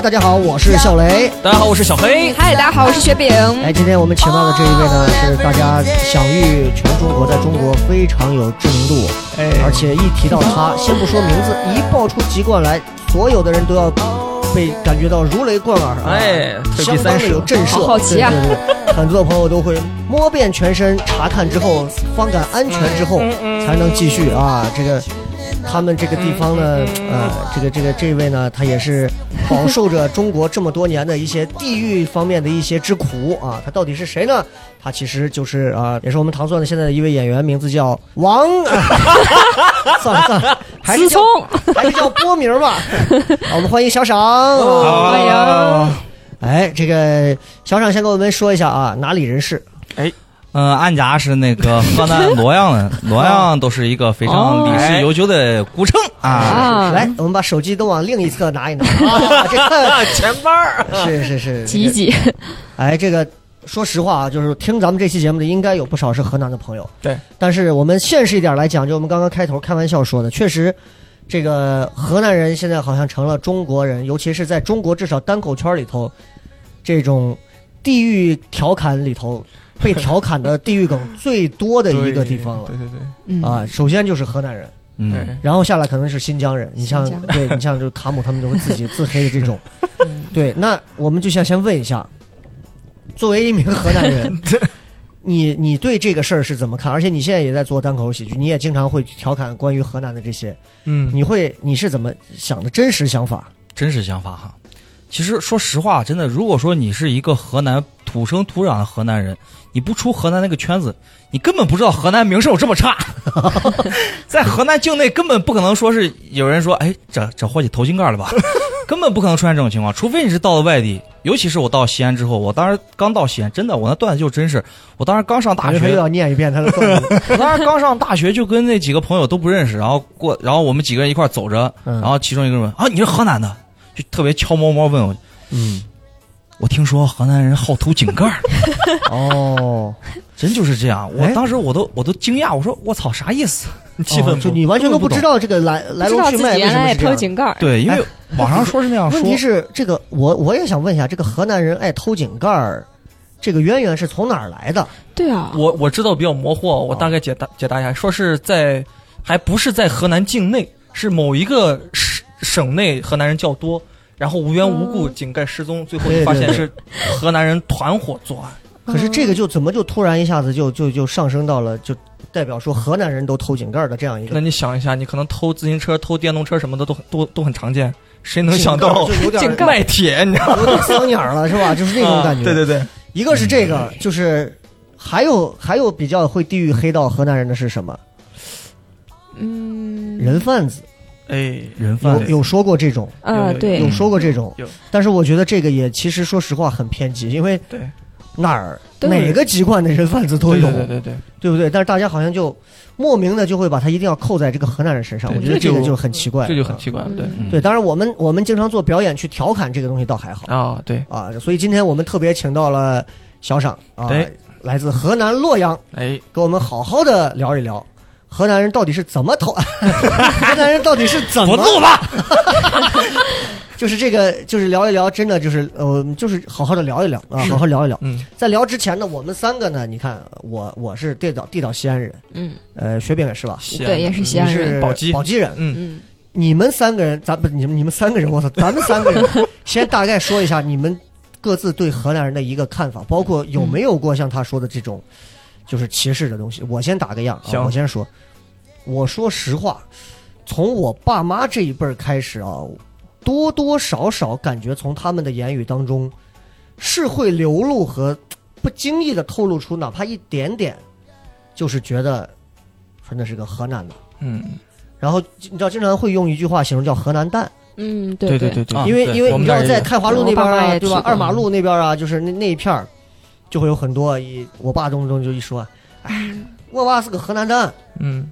大家好，我是小雷。大家好，我是小黑。嗨，大家好，我是雪饼。哎，今天我们请到的这一位呢，是大家享誉全中国，在中国非常有知名度，哎而且一提到他，先不说名字，一爆出籍贯来，所有的人都要被感觉到如雷贯耳，啊哎退避三舍相当的有震慑，好好奇啊对对对，很多朋友都会摸遍全身，查看之后，方感安全之后，才能继续啊，这个。他们这个地方呢，呃，这个这个这位呢，他也是饱受着中国这么多年的一些地域方面的一些之苦啊。他到底是谁呢？他其实就是啊、也是我们唐蒜的现在的一位演员，名字叫王。算了算了，还是叫还是叫播名吧。好我们欢迎小赏。欢迎。哎，这个小赏先给我们说一下啊，哪里人士？嗯，俺家是那个 河南洛阳的，洛阳都是一个非常历史悠久的古城啊。啊，来，我们把手机都往另一侧拿一拿 啊，这个前班儿，是是是，挤一挤。哎，这个说实话啊，就是听咱们这期节目的，应该有不少是河南的朋友。对，但是我们现实一点来讲，就我们刚刚开头开玩笑说的，确实，这个河南人现在好像成了中国人，尤其是在中国至少单口圈里头，这种地域调侃里头被调侃的地域梗最多的一个地方了。对。对对，嗯。啊，首先就是河南人，嗯，然后下来可能是新疆人，你像对你像就是卡姆他们都会自己 自黑的这种，嗯。对，那我们就想先问一下，作为一名河南人，你你对这个事儿是怎么看？而且你现在也在做单口喜剧，你也经常会调侃关于河南的这些，嗯，你会你是怎么想的？真实想法？真实想法哈。其实说实话，真的，如果说你是一个河南土生土长的河南人，你不出河南那个圈子，你根本不知道河南名声有这么差。在河南境内根本不可能说是有人说，哎，这这伙计偷井盖了吧？根本不可能出现这种情况，除非你是到了外地。尤其是我到西安之后，我当时刚到西安，真的，我那段子就真是，我当时刚上大学又，要念一遍他的段子，我当时刚上大学，就跟那几个朋友都不认识，然后过，然后我们几个人一块走着，嗯然后其中一个人问啊，你是河南的，就特别悄摸摸问我，嗯，我听说河南人好偷井盖儿，哦，真就是这样。我哎当时我都我都惊讶，我说我操，啥意思？气氛哦就你完全都不知道这个来来龙去脉原来也什么是这样。偷井盖儿。对，因为网上说是那样说问，题是这个，我我也想问一下，这个河南人爱偷井盖儿，这个渊源是从哪儿来的？对啊，我我知道比较模糊，我大概解答解答一下，说是在还不是在河南境内，是某一个省省内河南人较多，然后无缘无故井盖失踪，最后发现是河南人团伙作案。可是这个就怎么就突然一下子就就就上升到了就代表说河南人都偷井盖的这样一个那你想一下，你可能偷自行车、偷电动车什么的都很都都很常见，谁能想到就有点井盖卖铁？你知道吗？有点丧鸟了是吧？就是那种感觉。啊对对对，一个是这个，就是还有还有比较会地域黑道河南人的是什么？嗯，人贩子哎，有人贩有说过这种，呃，有对。有，说过这种有，但是我觉得这个也其实说实话很偏激，因为对。哪儿对哪个籍贯的人贩子都有，对对对，对不对？但是大家好像就莫名的就会把他一定要扣在这个河南人身上，我觉得这个就就很奇怪，这就很奇怪了。对嗯。对。当然我们我们经常做表演去调侃这个东西倒还好。啊，对，啊，所以今天我们特别请到了小赏啊对，来自河南洛阳，哎，跟我们好好的聊一聊。河南人到底是怎么投？河南人到底是怎么录吧？就是这个，就是聊一聊，真的就是呃，就是好好的聊一聊啊，好好聊一聊。嗯，在聊之前呢，我们三个呢，你看我我是地道地道西安人，嗯，呃，雪饼也是吧？对，也是西安人。是宝鸡宝鸡人。嗯，嗯，你们三个人，咱不你们你们三个人，我操，咱们三个人 先大概说一下你们各自对河南人的一个看法，包括有没有过像他说的这种就是歧视的东西。我先打个样啊，我先说，我说实话，从我爸妈这一辈儿开始啊，多多少少感觉从他们的言语当中是会流露和不经意的透露出哪怕一点点，就是觉得说那是个河南的。嗯，然后你知道，经常会用一句话形容叫河南蛋，嗯，对对对对，啊因为因为你知道在们那儿也有开华路那边啊，对吧？二马路那边啊，就是那那一片儿，就会有很多一我爸动不动就一说，哎，我爸是个河南蛋。嗯。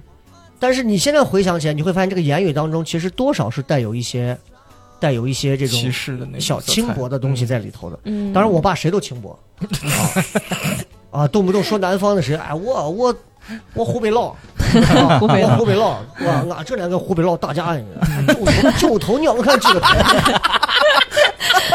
但是你现在回想起来，你会发现这个言语当中其实多少是带有一些带有一些这种歧视的小轻薄的东西在里头的。嗯，当然，我爸谁都轻薄。啊啊，动不动说南方的谁，哎，我我我湖北佬，啊湖北湖北佬，哇，俺这两个湖北佬打架呢，九头九头鸟，我看这个台。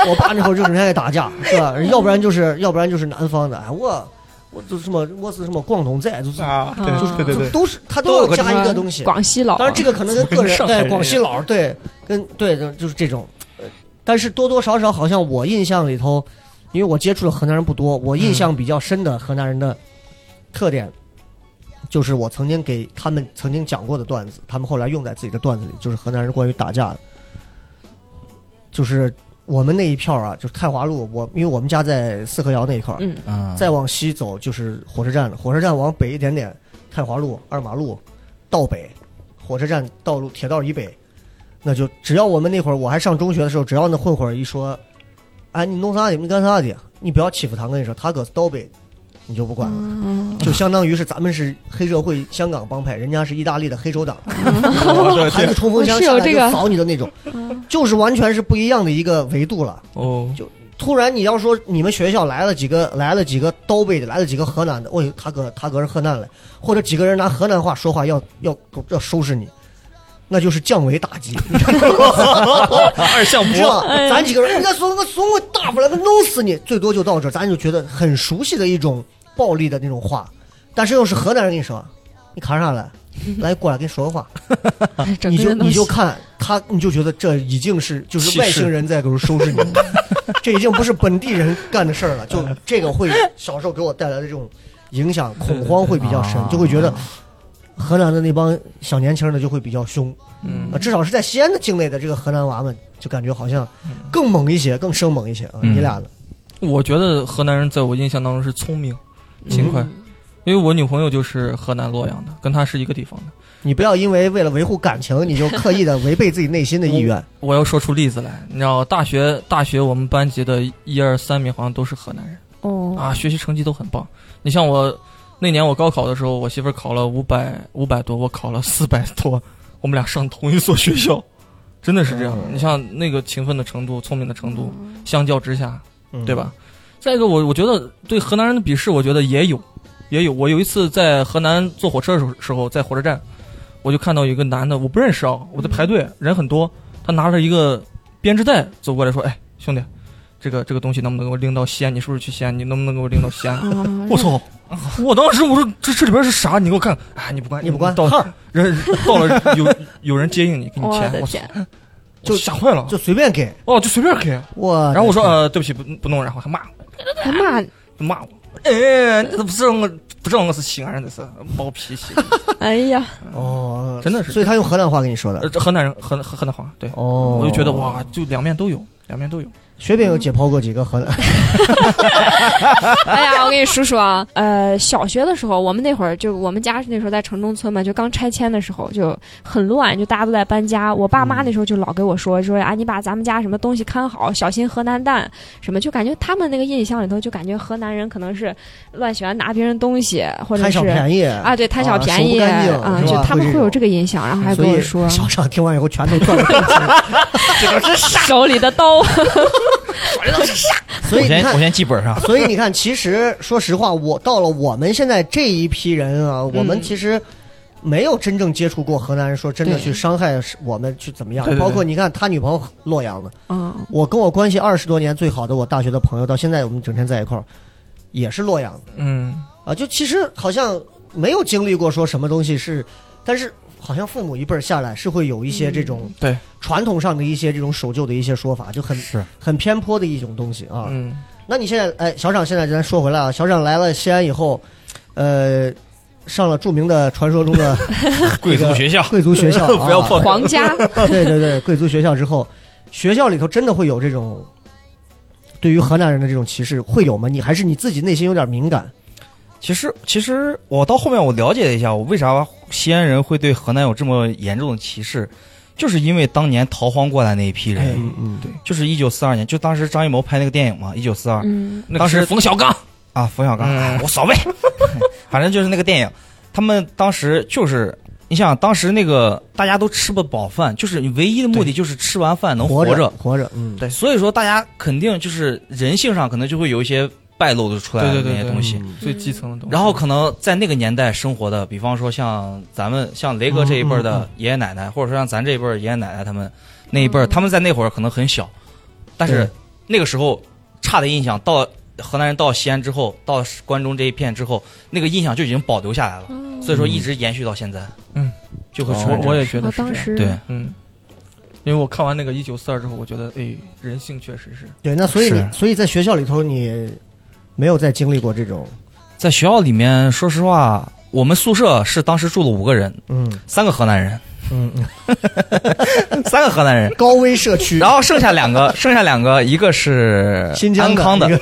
我爸那会儿就整天爱打架，是吧？要不然就是要不然就是南方的，哎，我我就是什么我是什么广东仔，就是啊，对对对对对，都是他都要加一个东西。广西佬，当然，这个可能跟 个人对广西佬对跟对的就是这种，呃但是多多少少好像我印象里头，因为我接触的河南人不多，我印象比较深的河南人的特点，就是我曾经给他们曾经讲过的段子，他们后来用在自己的段子里，就是河南人关于打架的，就是我们那一片儿啊，就是太华路，我因为我们家在四合窑那一块儿，嗯嗯，再往西走就是火车站了，火车站往北一点点，太华路、二马路道北，火车站道路铁道以北，那就只要我们那会儿我还上中学的时候，只要那混混一说，哎，你弄啥的？你干啥的？你不要欺负他，我跟你说，他搁是道北，你就不管了。嗯，就相当于是咱们是黑社会香港帮派，人家是意大利的黑手党，喊你冲锋枪下来就是这个扫你的那种，就是完全是不一样的一个维度了。哦，就突然你要说你们学校来了几个来了几个刀背的，来了几个河南的，哦，他哥他哥是河南的，或者几个人拿河南话说话要要要收拾你，那就是降维打击，你知道吗？二向你知道箔，咱几个人，人家说我说我打不来，我弄死你，最多就到这儿，咱就觉得很熟悉的一种暴力的那种话，但是又是河南人跟你说，你看啥来？来过来跟你说个话，你就你就看他，你就觉得这已经是就是外星人在给我收拾你，这已经不是本地人干的事儿了。就这个会小时候给我带来的这种影响，恐慌会比较深，就会觉得河南的那帮小年轻的就会比较凶。嗯啊，至少是在西安的境内的这个河南娃们，就感觉好像更猛一些，更生猛一些啊。嗯你俩呢？我觉得河南人在我印象当中是聪明、勤快，因为我女朋友就是河南洛阳的，跟她是一个地方的。你不要因为为了维护感情，你就刻意的违背自己内心的意愿。我要说出例子来，你知道，大学大学我们班级的一二三名好像都是河南人哦啊，学习成绩都很棒。你像我那年我高考的时候，我媳妇儿考了五百五百多，我考了四百多，我们俩上同一所学校，真的是这样。你像那个勤奋的程度、聪明的程度，相较之下，嗯对？吧？再一个，我我觉得对河南人的鄙视，我觉得也有，也有。我有一次在河南坐火车的时候，时候在火车站，我就看到一个男的，我不认识啊，我在排队，人很多，他拿着一个编织袋走过来说：“哎，兄弟，这个这个东西能不能给我拎到西安？你是不是去西安？你能不能给我拎到西安？”啊 我操！我当时我说这这里边是啥？你给我看！哎，你不管你不管到号人到了有有人接应你，给你我钱，我操，就吓坏了。就随便给哦，就随便给。我。然后我说呃，对不起，不不弄，然后还骂我。还骂，骂我，哎，这不知道我不知道我是西安人，这是暴脾气。哎呀，哦，真的是所以他用河南话跟你说呃，的。这河南人河河河南话，对，哦，我就觉得，哇，就两面都有，两面都有。雪饼有解剖过几个河南？哎呀，我跟你说说啊，呃，小学的时候，我们那会儿就我们家那时候在城中村嘛，就刚拆迁的时候就很乱，就大家都在搬家。我爸妈那时候就老给我说说啊，你把咱们家什么东西看好，小心河南蛋什么，就感觉他们那个印象里头就感觉河南人可能是乱喜欢拿别人东西，或者是贪是小便宜啊，对，贪小啊便宜啊，就他们会有这个印象，然后还跟我说小厂听完以后全都转了正经。手里的刀，所以你看我先我，先记本上。所以你看，其实说实话，我到了我们现在这一批人啊，我们其实没有真正接触过河南人，说真的去伤害我们去怎么样对。对对包括你看他女朋友洛阳的，嗯，我跟我关系二十多年最好的我大学的朋友，到现在我们整天在一块儿，也是洛阳的嗯，啊。就其实好像没有经历过说什么东西是，但是好像父母一辈儿下来是会有一些这种对，传统上的一些这种守旧的一些说法，就很是。很偏颇的一种东西啊。嗯，那你现在，哎，小厂现在咱说回来啊，小厂来了西安以后，呃，上了著名的传说中的 贵族学校，贵族学校，不要啊。破皇家，对对对，贵族学校之后，学校里头真的会有这种对于河南人的这种歧视会有吗？你还是你自己内心有点敏感？其实，其实我到后面我了解了一下，我为啥西安人会对河南有这么严重的歧视，就是因为当年逃荒过来那一批人，嗯嗯，对，就是一九四二年，就当时张艺谋拍那个电影嘛，一九四二。嗯，当时冯小刚，啊，冯小刚，嗯。哎无所谓，反正就是那个电影，他们当时就是。你想，当时那个大家都吃不饱饭，就是你唯一的目的就是吃完饭能活活着，活着，嗯，对所以说大家肯定就是人性上可能就会有一败败露的出来的对对对对那些东西。嗯最基层的东西。然后可能在那个年代生活的，比方说像咱们像雷哥这一辈的爷爷奶奶，或者说像咱这一辈儿爷爷奶奶他们那一辈儿，他们在那会儿可能很小，但是那个时候差的印象到河南人到西安之后，到关中这一片之后，那个印象就已经保留下来了，所以说一直延续到现在。嗯，就会出我现这样我也觉得是这样。我当时对。嗯，因为我看完那个一九四二之后，我觉得哎，人性确实是。对，那所以你所以在学校里头你没有再经历过这种，在学校里面，说实话，我们宿舍是当时住了五个人，嗯。三个河南人，嗯嗯，三个河南人。高危社区，然后剩下两个，剩下两个，一个是新疆安康的。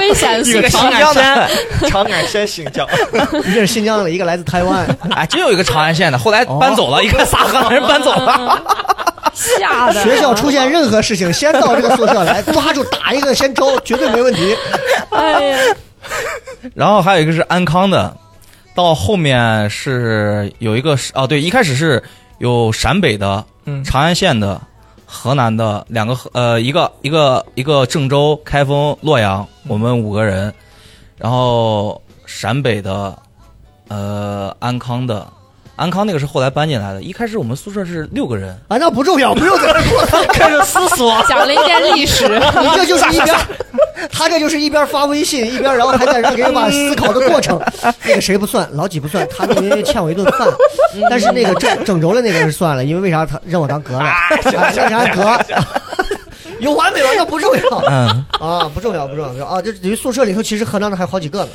危险死一个新疆的，长安县新疆。一个是新疆的，一个来自台湾，哎，真有一个长安县的，后来搬走了，一个仨河南人搬走了。吓的。学校出现任何事情，先到这个宿舍来，抓住打一个先招，绝对没问题。哎呀，然后还有一个是安康的，到后面是有一个是哦，对，一开始是有陕北的、嗯，长安县的、河南的两个河呃一个一个一个郑州、开封、洛阳，我们五个人，然后陕北的呃安康的。安康那个是后来搬进来的，一开始我们宿舍是六个人，啊，那不重要，不用在这说，开始思索，讲了一件历史，你这就是一边，他这就是一边发微信一边，然后还在让给人把思考的过程。那个谁不算，老几不算，他那因为欠我一顿饭，但是那个郑郑州的那个是算了，因为为啥他让我当哥了？啊，让啥哥？有完没完？那不重要嗯，啊，不重要，不重要不重要啊！这等于宿舍里头其实河南的还有好几个呢。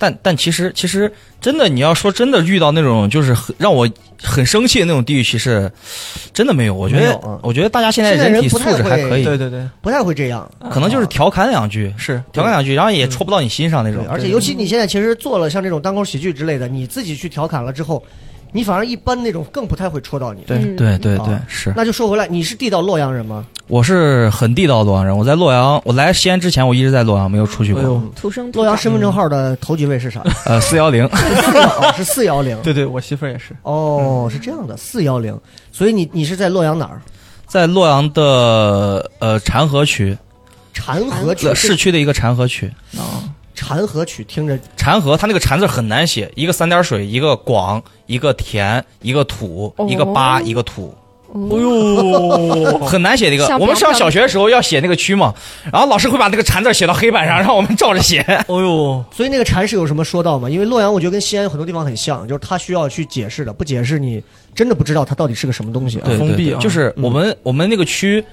但但其实其实真的，你要说真的遇到那种就是很让我很生气的那种地域歧视，真的没有。我觉得啊我觉得大家现在人人体素质还可以，对对对，不太会这样，可能就是调侃两句，是调侃两句，然后也戳不到你心上那种，。而且尤其你现在其实做了像这种单口喜剧之类的，你自己去调侃了之后，你反而一般那种更不太会戳到你。对嗯对对对啊，是，那就说回来，你是地道洛阳人吗？我是很地道的洛阳人。我在洛阳，我来西安之前，我一直在洛阳，没有出去过。土生洛阳身份证号的头几位是啥？呃，四幺零，哦，是四幺零。对对，我媳妇儿也是。哦，是这样的，四幺零。所以你你是在洛阳哪儿？在洛阳的呃禅河区，禅河区呃市区的一个禅河区。啊，禅河曲听着禅河，它那个禅字很难写，一个三点水，一个广，一个田，一个土，哦一个八，一个土。哦呦，很难写的一个。我们上小学的时候要写那个区嘛，然后老师会把那个禅字写到黑板上，让我们照着写。哦呦，所以那个禅是有什么说道吗？因为洛阳我觉得跟西安有很多地方很像，就是它需要去解释的，不解释你真的不知道它到底是个什么东西啊。封闭啊就是我们我们那个区，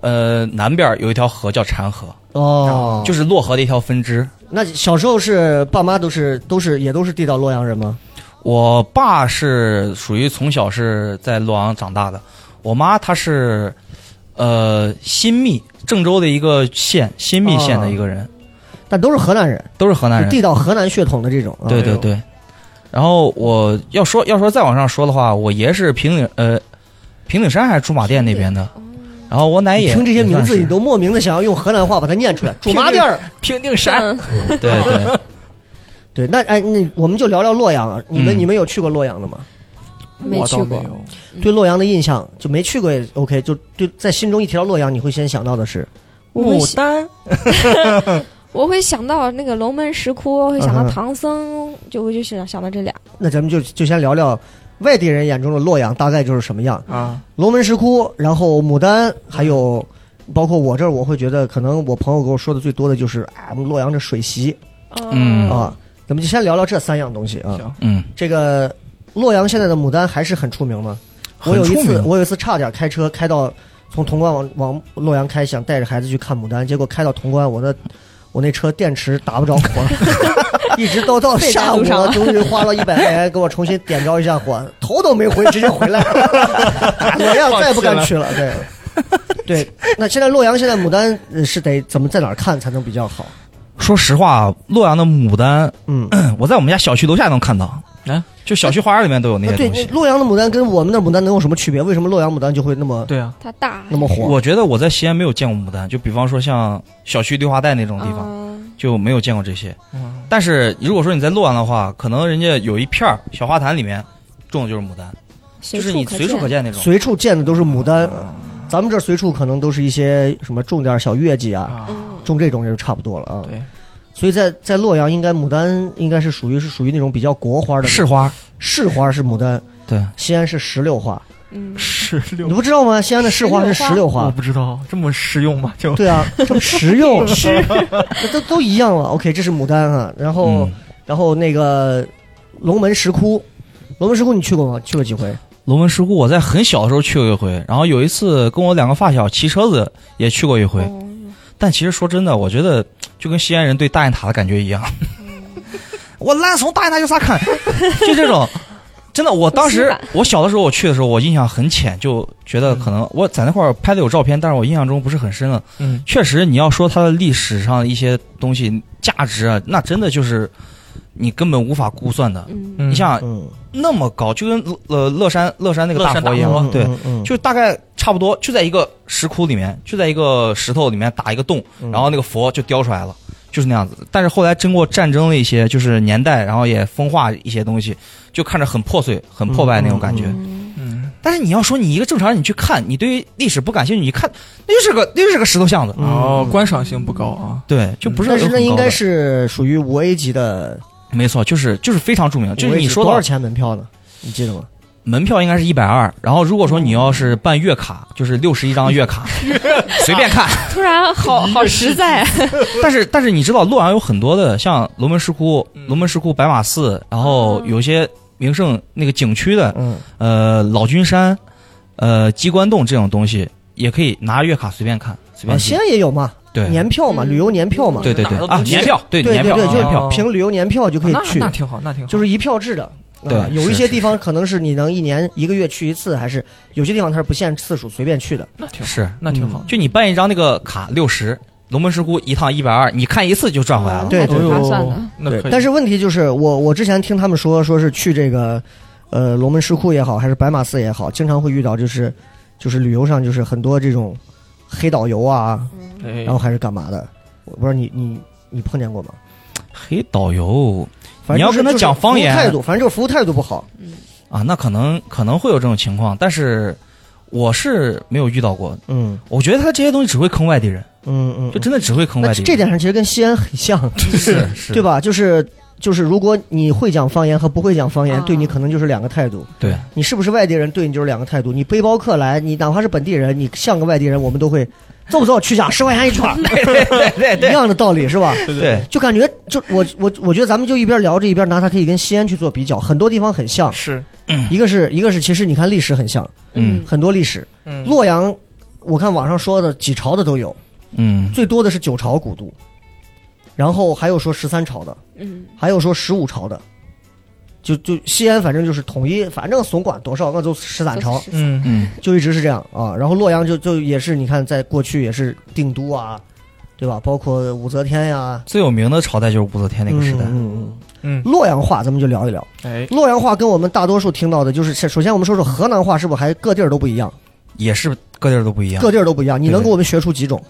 呃，南边有一条河叫禅河，哦，就是是洛河的一条分支。那小时候是爸妈都是都是也都是地道洛阳人吗？我爸是属于从小是在洛阳长大的，我妈她是，呃，新密郑州的一个县，新密县的一个人，但都是河南人，都是河南人。地道河南血统的这种。啊对对对。然后我要说要说再往上说的话，我爷是平顶呃平顶山还是驻马店那边的，然后我奶也听这些名字，你都莫名的想要用河南话把它念出来。驻马店儿，平顶山，嗯对 对。对，那哎，那我们就聊聊洛阳啊。你们、嗯你们有去过洛阳的吗？没去过。对洛阳的印象就没去过也 OK，就对，在心中一提到洛阳，你会先想到的是牡丹，我会想到那个龙门石窟，会想到唐僧，就我就想想到这俩。那咱们就就先聊聊外地人眼中的洛阳大概就是什么样。啊，龙门石窟，然后牡丹，还有包括我这儿，我会觉得可能我朋友给我说的最多的就是哎，我们洛阳这水席嗯啊。咱们就先聊聊这三样东西啊。行，嗯，这个洛阳现在的牡丹还是很出名吗？我有一次，我有一次差点开车开到从潼关往往洛阳开，想带着孩子去看牡丹，结果开到潼关，我的我那车电池打不着火，一直都到下午了，终于花了一百块钱给我重新点着一下火，头都没回，直接回来了。洛阳再也不敢去了。对，对，那现在洛阳现在牡丹呃是得怎么在哪儿看才能比较好？说实话，洛阳的牡丹，嗯，我在我们家小区楼下能看到，啊，就小区花园里面都有那些东，西。洛阳的牡丹跟我们的牡丹能有什么区别？为什么洛阳牡丹就会那么对啊，它大那么火？我觉得我在西安没有见过牡丹，就比方说像小区绿化带那种地方，方就没有见过这些。嗯但是如果说你在洛阳的话，可能人家有一片小花坛里面种的就是牡丹，就是你随处可见那种。随处见的都是牡丹，嗯咱们这儿随处可能都是一些什么种点小月季啊，种这种也就差不多了啊。对，所以在在洛阳，应该牡丹应该是属于是属于那种比较国花的市花，市花是牡丹，对，西安是石榴花，嗯，石榴。你不知道吗？西安的市花是石榴花？我。不知道这么实用吗？就。对啊，这么实用，是。都都一样了。OK，这是牡丹啊，然后、嗯，然后那个龙门石窟，龙门石窟你去过吗？去过几回？龙门石窟我在很小的时候去过一回，然后有一次跟我两个发小骑车子也去过一回。哦但其实说真的，我觉得就跟西安人对大雁塔的感觉一样。我烂从大雁塔有啥看？就这种，真的，我当时我小的时候我去的时候，我印象很浅，就觉得可能我在那块儿拍的有照片，但是我印象中不是很深了。嗯确实，你要说它的历史上一些东西价值啊，那真的就是你根本无法估算的。嗯嗯你像嗯，那么高，就跟呃乐山乐山那个大佛一样对，嗯，嗯就大概差不多就在一个石窟里面，就在一个石头里面打一个洞，嗯。然后那个佛就雕出来了，就是那样子。但是后来经过战争的一些就是年代，然后也风化一些东西，就看着很破碎、很破败那种感觉。嗯。嗯但是你要说你一个正常人，你去看，你对于历史不感兴趣，你看那就是个那就是个石头巷子，嗯。哦，观赏性不高啊。对，就不是那应该是属于五 A 级的，没错，就是就是非常著名。就是你说多少钱门票呢？你记得吗？门票应该是一百二，然后如果说你要是办月卡，就是六十一张月卡，随便看。突然好好实在，但是但是你知道洛阳有很多的像龙门石窟、龙门石窟、白马寺，然后有些名胜那个景区的，嗯，呃老君山，呃鸡冠洞这种东西，也可以拿月卡随便看，随啊，便进。西安也有嘛，对年票嘛，嗯旅游年票嘛，对对对啊，年票对对年票对，就是票凭旅游年票就可以去，那挺好，那挺好。就是一票制的。对啊有一些地方可能是你能一年一个月去一次，还是有些地方它是不限次数，随便去的。那挺好，是，那挺好。就你办一张那个卡六十，龙门石窟一趟一百二，你看一次就赚回来了。对对还挺划算的。对，那可以。但是问题就是，我我之前听他们说，说是去这个，呃，龙门石窟也好，还是白马寺也好，经常会遇到就是，就是旅游上就是很多这种黑导游啊，哎然后还是干嘛的，我不知道你你你碰见过吗？黑导游反正就是你要跟他讲方言态度，反正就是服务态度不好。啊，那可能可能会有这种情况，但是我是没有遇到过。嗯我觉得他这些东西只会坑外地人，嗯嗯，就真的只会坑外地人。这点上其实跟西安很像，是是，对？吧？就是就是，如果你会讲方言和不会讲方言，啊。对你可能就是两个态度。对，你是不是外地人，对你就是两个态度。你背包客来，你哪怕是本地人，你像个外地人，我们都会揍不揍去讲十块钱一串，对对一样的道理是吧？对，就感觉就我我我觉得咱们就一边聊着一边拿它可以跟西安去做比较，很多地方很像。是，一个是一个是其实你看历史很像，嗯。很多历史。嗯，洛阳，我看网上说的几朝的都有，嗯。最多的是九朝古都，然后还有说十三朝的，嗯，还有说十五朝的。就就西安，反正就是统一，反正总管多少，那就十三朝，嗯嗯就一直是这样啊。然后洛阳就就也是，你看在过去也是定都啊，对吧？包括武则天呀，最有名的朝代就是武则天那个时代。嗯嗯嗯嗯，洛阳话咱们就聊一聊。哎，洛阳话跟我们大多数听到的就是，首先我们说说河南话，是不是还各地儿都不一样？也是各地儿都不一样。各地儿都不一样。你能给我们学出几种？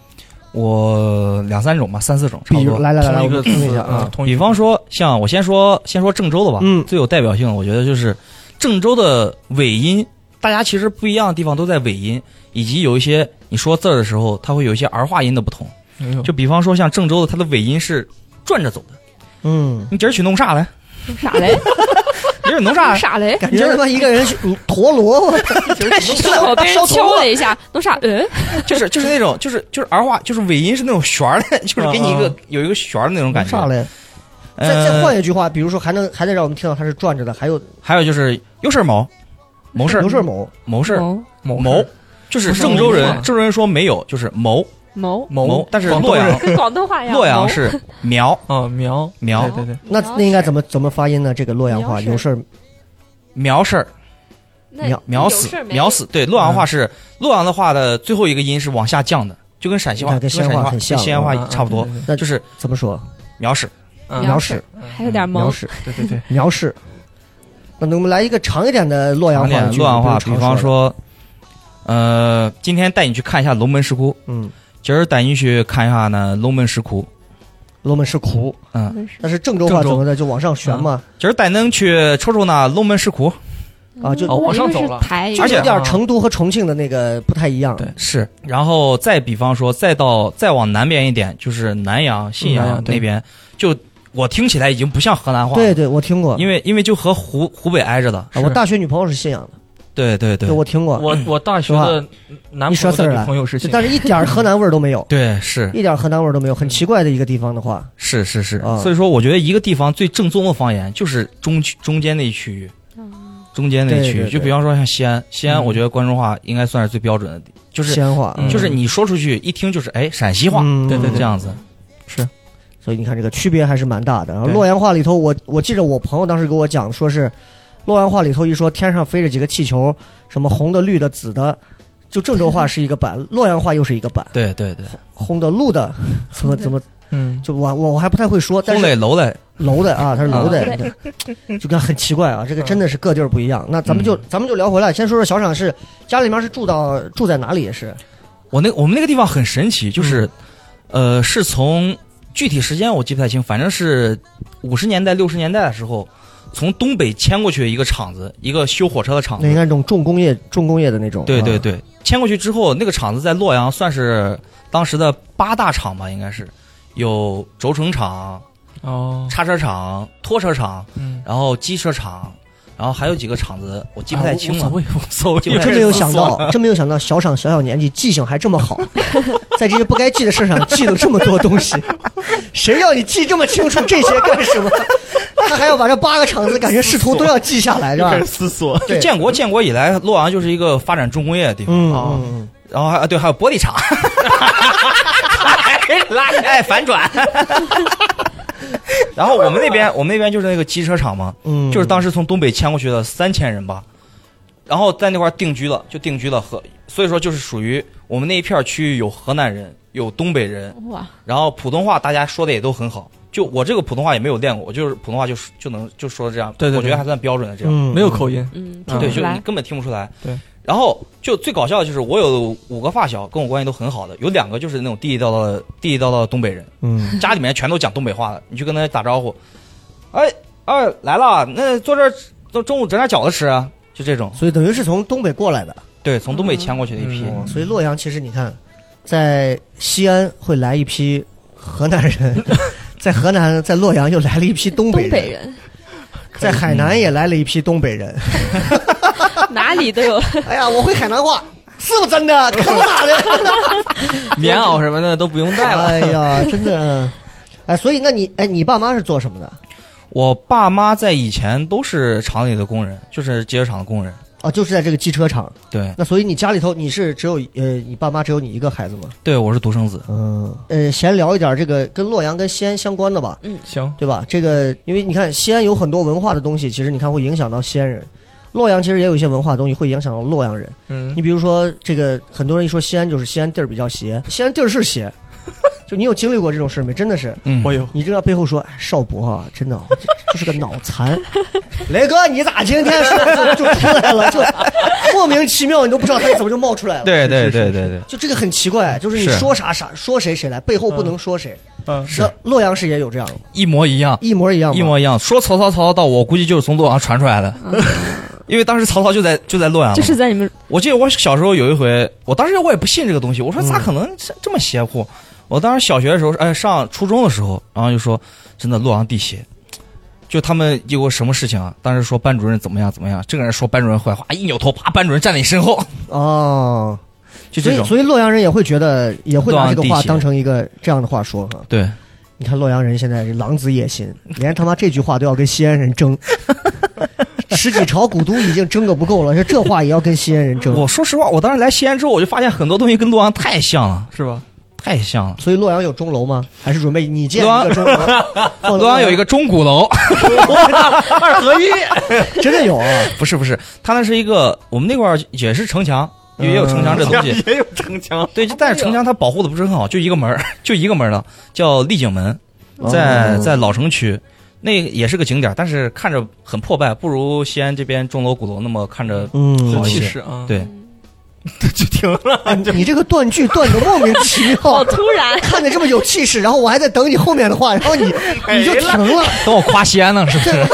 我两三种吧，三四种差，不多。来来来来，我同一个听一下啊比方说，像我先说先说郑州的吧，嗯最有代表性的，我觉得就是郑州的尾音，大家其实不一样的地方都在尾音，以及有一些你说字儿的时候，它会有一些儿化音的不同。就比方说像郑州的，它的尾音是转着走的。嗯，你今儿去弄啥来？弄 啥嘞？你是弄啥来？啥嘞？感觉他妈一个人 陀螺，我我被人敲了一下，弄啥？嗯，就是就是那种就是就是儿化，就是尾音是那种旋儿的，就是给你一个啊有一个旋儿的那种感觉。啥嘞？再呃再换一句话，比如说还能还得让我们听到它是转着的，还有还有就是有事儿谋，谋事儿有事儿谋，谋事儿某某谋，就是郑州人，郑州人说没有，就是谋某，谋，但是洛阳跟广东话一样。洛阳是 苗啊苗苗对对对，那那应该怎么怎么发音呢？这个洛阳话有事儿苗事儿苗苗死事儿没秒死。对，洛阳话是洛阳的话的最后一个音是往下降的，就跟陕西话、跟西安话很像跟西安话啊差不多，那就是怎么说？秒死。嗯秒屎，还有点懵。苗氏，对对对，苗氏。那我们来一个长一点的洛阳话洛阳话，比方说，呃，今天带你去看一下龙门石窟，嗯，今儿带你去看一下呢龙门石窟，龙门石窟，嗯，那是郑州话郑州怎么的就往上旋嘛，今儿带恁去瞅瞅那龙门石窟。啊，就哦往上走了。而且有点成都和重庆的那个不太一样。对，是，然后再比方说，再到再往南边一点，就是南阳、信阳那边，就我听起来已经不像河南话，对，对，我听过，因为因为就和湖湖北挨着的，啊我大学女朋友是信阳的，对对对。对，我听过。我我大学的男你朋友的朋友是但是一点儿河南味儿都没有，对是。一点儿河南味儿都没有，很奇怪的一个地方的话，是是是，啊。所以说我觉得一个地方最正宗的方言就是中区中间那一区域，中间那一区域，就比方说像西安，西安嗯。我觉得关中话应该算是最标准的，就是西安话，嗯就是你说出去一听就是哎陕西话，嗯对对这样子，是。所以你看这个区别还是蛮大的。然后洛阳话里头，我我记着我朋友当时给我讲，说是洛阳话里头一说天上飞着几个气球，什么红的、绿的、紫的，就郑州话是一个版，洛阳话又是一个版，对对对，红的、绿的，怎么怎么嗯，就我我我还不太会说，但红是嘞楼嘞，楼的啊，它是楼的，就跟很奇怪啊，这个真的是各地儿不一样。那咱们就咱们就聊回来，先说说小赏是家里面是住到住在哪里也是，我那我们那个地方很神奇，就是，嗯。呃，是从具体时间我记不太清，反正是五十年代六十年代的时候，从东北迁过去一个厂子，一个修火车的厂子。那应该种重工业重工业的那种，啊对对对，迁过去之后，那个厂子在洛阳算是当时的八大厂吧，应该是。有轴承厂、哦，叉车厂、拖车厂，嗯，然后机车厂，然后还有几个厂子我记不太清了。啊无所谓，无所谓，记不太真没有想到，真没有想到，小厂小小年纪记性还这么好，在这些不该记的事上记了这么多东西。谁要你记这么清楚这些干什么？他还要把这八个厂子感觉试图都要记下来，是吧思索，就建国建国以来，洛阳就是一个发展重工业的地方。嗯啊嗯然后还啊对，还有玻璃厂，哎反转。然后我们那边 我们那边就是那个机车厂嘛，嗯，就是当时从东北迁过去的三千人吧，然后在那块儿定居了，就定居了河，所以说就是属于我们那一片区域有河南人，有东北人，哇，然后普通话大家说的也都很好。就我这个普通话也没有练过，我就是普通话就是就能就说这样，对对对我觉得还算标准的这样。嗯没有口音，对，听不出来。就你根本听不出来。对，然后就最搞笑的就是我有五个发小，跟我关系都很好的，有两个就是那种地地道道的地地道道的东北人，嗯家里面全都讲东北话的。你去跟他打招呼，哎哎来了，那坐这儿中中午整点饺子吃啊，就这种。所以等于是从东北过来的。对，从东北迁过去的一批。嗯所以洛阳其实你看，在西安会来一批河南人，在河南在洛阳又来了一批东北人，东北人在海南也来了一批东北人。哪里都有，哎呀，我会海南话，是不真的？可不咋的。棉袄什么的都不用带了。哎呀，真的。哎，所以那你哎，你爸妈是做什么的？我爸妈在以前都是厂里的工人，就是机车厂的工人。哦，就是在这个机车厂。对，那所以你家里头你是只有呃，你爸妈只有你一个孩子吗？对我是独生子。嗯。呃，闲聊一点这个跟洛阳跟西安相关的吧，嗯行，对吧？这个因为你看西安有很多文化的东西，其实你看会影响到西安人。洛阳其实也有一些文化东西会影响到洛阳人。嗯你比如说这个，很多人一说西安就是西安地儿比较邪，西安地儿是邪。就你有经历过这种事没？真的是。嗯，我有，你这个背后说，哎少博啊，真的，这就是个脑残。雷哥，你咋今天说就就出来了？就莫名其妙，你都不知道他怎么就冒出来了。对对对对，就这个很奇怪，就是你说啥啥说谁谁来，背后不能说谁。嗯，是洛阳市也有这样，一模一样。一模一样，一模一样。说曹操，曹操到，我估计就是从洛阳传出来的，因为当时曹操就在就在洛阳。就是在你们我记得我小时候有一回，我当时我也不信这个东西，我说嗯咋可能这这么邪乎？我当时小学的时候，哎，上初中的时候，然后就说真的洛阳地邪。就他们有个什么事情啊？当时说班主任怎么样怎么样，这个人说班主任坏话，一扭头，啪，班主任站在你身后，哦。就这种。所以所以洛阳人也会觉得，也会把这个话当成一个这样的话说哈。对，你看洛阳人现在是狼子野心，连他妈这句话都要跟西安人争。十几朝古都已经争个不够了，这这话也要跟西安人争。我说实话，我当时来西安之后，我就发现很多东西跟洛阳太像了。是吧？太像了。所以洛阳有钟楼吗？还是准备你建洛阳一个钟楼？放洛阳有一个钟鼓楼，二合一，真的有啊，不是不是，它那是一个我们那块儿也是城墙，也有城墙这东西。也有城墙，对，就但是城墙它保护的不是很好，就一个门儿，就一个门儿的，叫丽景门，在哦在老城区，那也是个景点，但是看着很破败，不如西安这边钟楼鼓楼那么看着嗯，有好一些气势啊。对。就停了。哎你这个断句断的莫名其妙好，突然，看着这么有气势，然后我还在等你后面的话，然后你 你就停了，等我夸西安呢，是不是？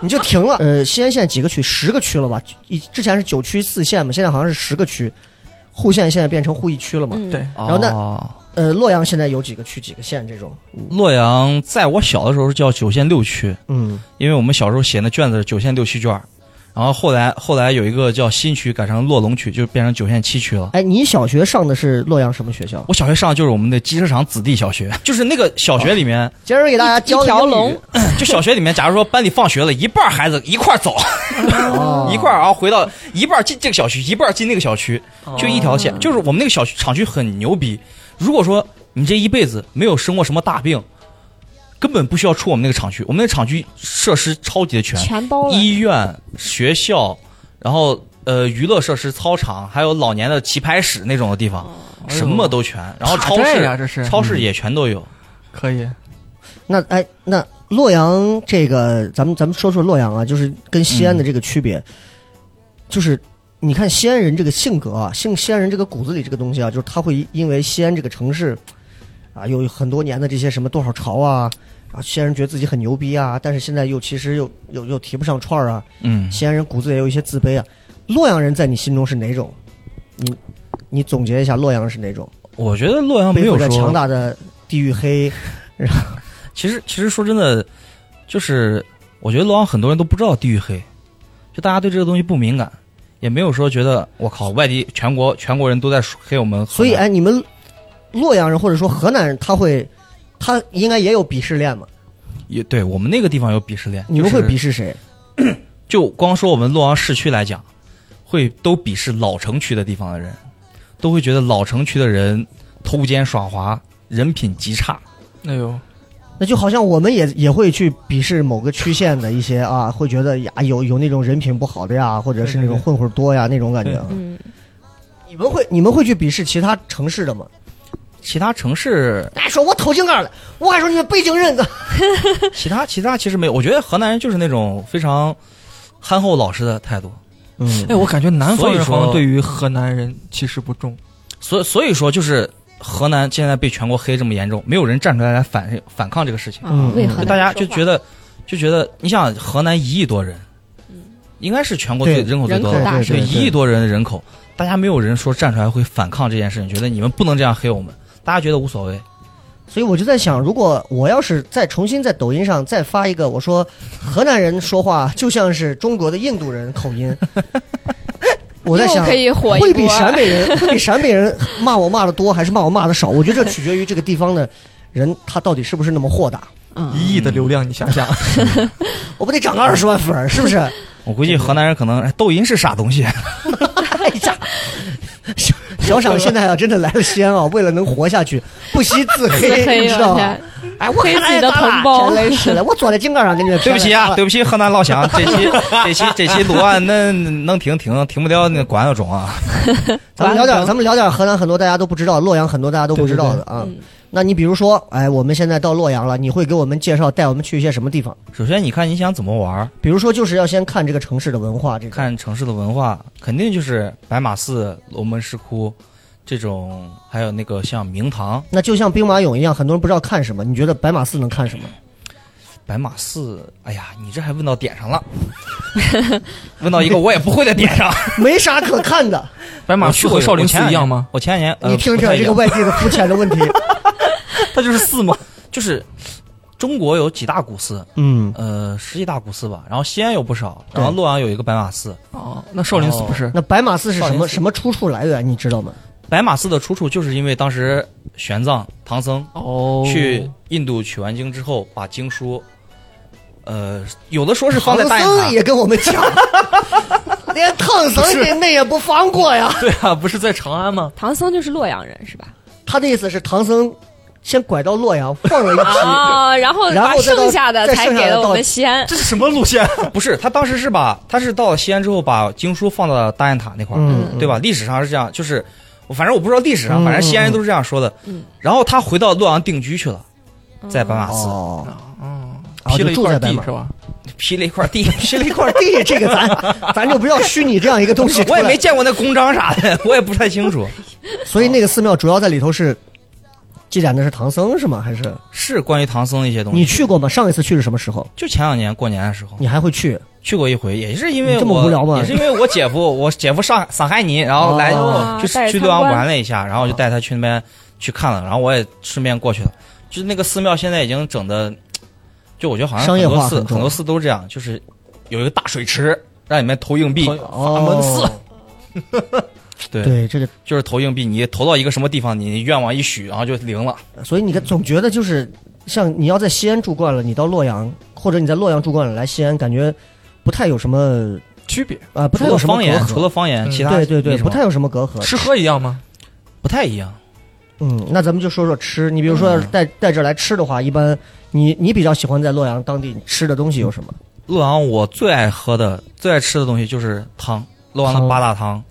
你就停了。呃，西安现在几个区？十个区了吧？以之前是九区四县嘛，现在好像是十个区。户县现在变成户一区了嘛？嗯。对，然后那哦。呃，洛阳现在有几个区、几个县这种？洛阳在我小的时候是叫九县六区，嗯，因为我们小时候写那卷子是九县六区卷儿，然后后来后来有一个叫新区，改成洛龙区，就变成九县七区了。哎，你小学上的是洛阳什么学校？我小学上的就是我们的机车厂子弟小学，就是那个小学里面，今儿给大家教一条龙，就小学里面，假如说班里放学了，一半孩子一块儿走，哦 一块儿然后回到一半进这个小区，一半进那个小区，就一条线。就是我们那个小区厂区很牛逼。如果说你这一辈子没有生过什么大病，根本不需要出我们那个厂区。我们那个厂区设施超级的全，全包了。医院、学校，然后呃娱乐设施、操场，还有老年的棋牌室那种的地方，什么都全。然后超市啊这是超市也全都有。可以。那哎，那洛阳这个，咱们咱们说说洛阳啊，就是跟西安的这个区别，就是你看西安人这个性格啊，性西安人这个骨子里这个东西啊，就是他会因为西安这个城市啊，有很多年的这些什么多少朝啊。啊，西安人觉得自己很牛逼啊，但是现在又其实又又又提不上串儿啊。嗯，西安人骨子里也有一些自卑啊。洛阳人在你心中是哪种？你你总结一下，洛阳是哪种？我觉得洛阳没有说强大的地域黑，其实其实说真的，就是我觉得洛阳很多人都不知道地域黑，就大家对这个东西不敏感，也没有说觉得我靠外地全国全国人都在黑我们。所以哎，你们洛阳人或者说河南人，他会他应该也有鄙视链嘛？也对我们那个地方有鄙视链，你们会鄙视谁？就光说我们洛阳市区来讲，会都鄙视老城区的地方的人，都会觉得老城区的人偷奸耍滑，人品极差。哎呦，那就好像我们也也会去鄙视某个区县的一些啊，会觉得呀有有那种人品不好的呀，或者是那种混混多呀那种感觉啊。嗯，你们会你们会去鄙视其他城市的吗？其他城市，哎，说我偷井盖了，我还说你们北京人呢。其他其他其实没有。我觉得河南人就是那种非常憨厚老实的态度。嗯哎，我感觉南方人所以说好像对于河南人其实不重。所所以说，就是河南现在被全国黑这么严重，没有人站出来来反反抗这个事情，嗯为何就大家就觉得就觉得，你想河南一亿多人，应该是全国最人口最多的，对一亿多人的人口，大家没有人说站出来会反抗这件事情，觉得你们不能这样黑我们，大家觉得无所谓。所以我就在想，如果我要是再重新在抖音上再发一个，我说河南人说话就像是中国的印度人口音，我在想可以火会比陕北人会比陕北人骂我骂的多，还是骂我骂的少？我觉得这取决于这个地方的人他到底是不是那么豁达。嗯一亿的流量，你想想，我不得涨个二十万粉儿，是不是？我估计河南人可能哎抖音是啥东西，哎呀，小小赏现在啊，真的来了西安啊，为了能活下去，不惜自黑，自黑你知道吗？哎，我黑自己的同胞真的是的，我坐在井盖上给你们 对不起啊，对对不起河南老乡，这期 这期这期录完那能听听，听不了那关了中啊。咱们聊点，咱们聊点河南很多大家都不知道，洛阳很多大家都不知道的啊。嗯那你比如说，哎，我们现在到洛阳了，你会给我们介绍，带我们去一些什么地方？首先，你看你想怎么玩儿，比如说，就是要先看这个城市的文化，这个看城市的文化，肯定就是白马寺、龙门石窟这种，还有那个像明堂、那就像兵马俑一样，很多人不知道看什么。你觉得白马寺能看什么？白马寺。哎呀，你这还问到点上了，问到一个我也不会的点上。没啥可看的。白马我去过寺和少林寺一样吗？？我前两年，呃你听听这个外地的肤浅的问题。它就是寺吗？就是中国有几大古寺，嗯，呃，十几大古寺吧。然后西安有不少，然后洛阳有一个白马寺。哦，那少林寺不是？那白马寺是什么什么出处来源？你知道吗？白马寺的出处就是因为当时玄奘唐僧哦去印度取完经之后，把经书，呃，有的说是放在大雁塔，唐僧也跟我们讲，连唐僧那那也不放过呀。对啊，不是在长安吗？唐僧就是洛阳人是吧？他的意思是唐僧先拐到洛阳放了一批，啊，然后把然后剩下的才给了我们西安。这是什么路线？不是，他当时是把他是到了西安之后，把经书放到了大雁塔那块儿，嗯对吧？历史上是这样，就是我反正我不知道历史上，嗯反正西安人都是这样说的。嗯然后他回到洛阳定居去了，在白马寺哦，嗯，啊批了一块地是吧？批了一块地，批了一块地，这个咱咱就不要虚拟这样一个东西。我也没见过那公章啥的，我也不太清楚。所以那个寺庙主要在里头是祭奠的是唐僧是吗？还是是关于唐僧的一些东西。你去过吗？上一次去是什么时候？就前两年过年的时候你还会去？去过一回，也是因为这么我无聊吗也是因为我姐夫，我姐夫上上海尼，然后来哦就带着去洛阳玩了一下，然后就带他去那边去看了，然后我也顺便过去了。就是那个寺庙现在已经整的，就我觉得好像很多寺很多寺都这样，就是有一个大水池，让你们投硬币，哦，门 寺对，对这个，就是投硬币，你投到一个什么地方，你愿望一许，然后就灵了。所以你看，总觉得就是像你要在西安住惯了，你到洛阳，或者你在洛阳住惯了来西安，感觉不太有什么区别啊、不除太有什么隔了方言，阂。除了方言，嗯其他对对对，不太有什么隔阂。吃喝一样吗？不太一样。嗯，那咱们就说说吃。你比如说嗯带带这来吃的话，一般你你比较喜欢在洛阳当地吃的东西有什么？洛阳我最爱喝的、最爱吃的东西就是汤，洛阳的八大汤。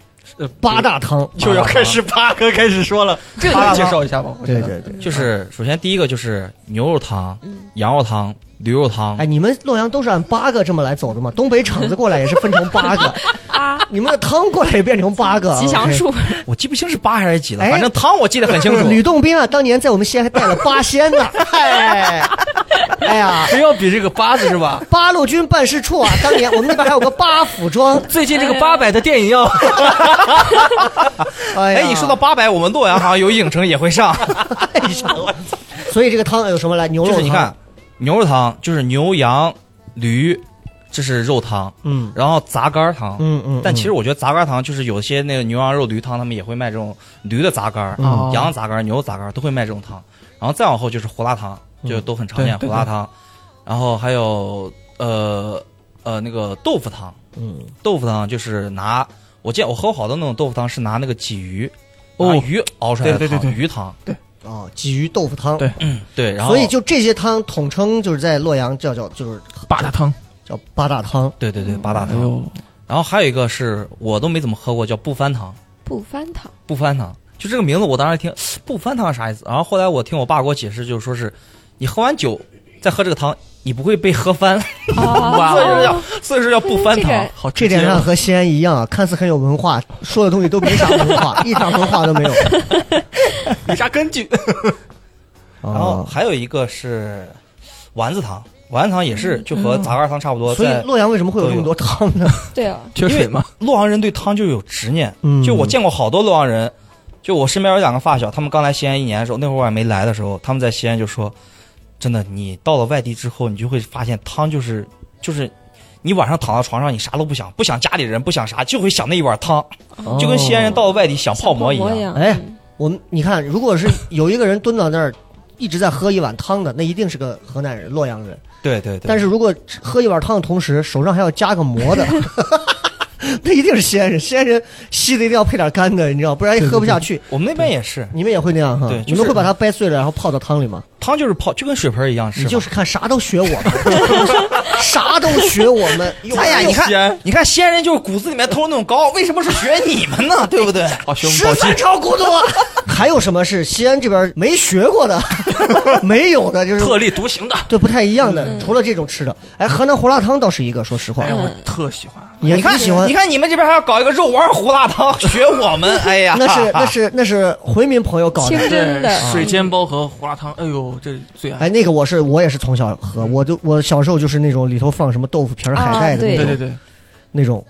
呃，八大汤。就要开始八哥开始说了，这个介绍一下吧。对对对。就是首先第一个就是牛肉汤、羊肉汤、驴肉汤哎，，你们洛阳都是按八个这么来走的吗？东北厂子过来也是分成八个，啊，你们的汤过来也变成八个。吉祥树，我记不清是八还是几了，哎反正汤我记得很清楚。吕洞宾啊，当年在我们西安还带了八仙呢。哎，哎呀，非要比这个八字是吧？八路军办事处啊，当年我们那边还有个八府庄。最近这个八百的电影要哎你 说到八百，我们洛阳好像有影城也会上。所以这个汤有什么来？牛肉汤。就是你看，牛肉汤就是牛羊驴，这是肉汤，嗯然后杂干汤。嗯嗯，但其实我觉得杂干汤就是有些那个牛羊肉驴汤，他们也会卖这种驴的杂干、嗯羊杂干、牛杂干都会卖这种汤。然后再往后就是胡辣汤，就都很常见、对对胡辣汤。然后还有呃呃那个豆腐汤，嗯豆腐汤就是拿我见我喝好多那种豆腐汤是拿那个鲫鱼，哦拿鱼熬出来的汤，对对对对鱼汤。哦，鲫鱼豆腐汤。对对，然后所以就这些汤统称就是在洛阳叫叫就是八大汤。叫八大汤。对对对八大汤。哎，然后还有一个是我都没怎么喝过，叫不翻汤。不翻汤，不翻汤，就这个名字，我当时听不翻汤啥意思？然后后来我听我爸给我解释，就是说是你喝完酒再喝这个汤，你不会被喝翻，哇 所以说叫所以说叫不翻汤。这个好这点上和西安一样啊，看似很有文化，说的东西都没啥文化，一点文化都没有。没啥根据。然后哦，还有一个是丸子汤，丸子汤也是就和杂干汤差不多，所以洛阳为什么会有这么多汤呢？对啊，缺水嘛？洛阳人对汤就有执念。嗯就我见过好多洛阳人，就我身边有两个发小，他们刚来西安一年的时候，那会儿我还没来的时候，他们在西安就说，真的，你到了外地之后，你就会发现汤就是就是。你晚上躺到床上，你啥都不想，不想家里人，不想啥，就会想那一碗汤，就跟西安人到了外地想泡馍一样。哎嗯我们你看，如果是有一个人蹲到那儿一直在喝一碗汤的，那一定是个河南人、洛阳人。对对对。但是如果喝一碗汤的同时手上还要加个馍的，那一定是西安人。西安人稀的一定要配点干的，你知道，不然也喝不下去。我们那边也是，你们也会那样哈？对就是你们会把它掰碎了，然后泡到汤里吗？汤就是泡，就跟水盆一样，是你就是看啥都学我们，啥都学我们。哎呀，你西安看，你看西安人就是骨子里面偷那种高，为什么是学你们呢？对不对？好，学我们十宝鸡三朝古都。还有什么是西安这边没学过的，没有的，就是特立独行的。对不太一样的。除了这种吃的，哎，河南胡辣汤倒是一个，说实话哎，，我特喜欢。你你看，喜欢你。看你们这边还要搞一个肉丸胡辣汤，学我们，哎呀，那是那是那是回民朋友搞清的，真的，水煎包和胡辣汤，哎呦，这最爱。哎，那个我是我也是从小喝，我就我小时候就是那种里头放什么豆腐皮儿、海带的那种、对对对，那种。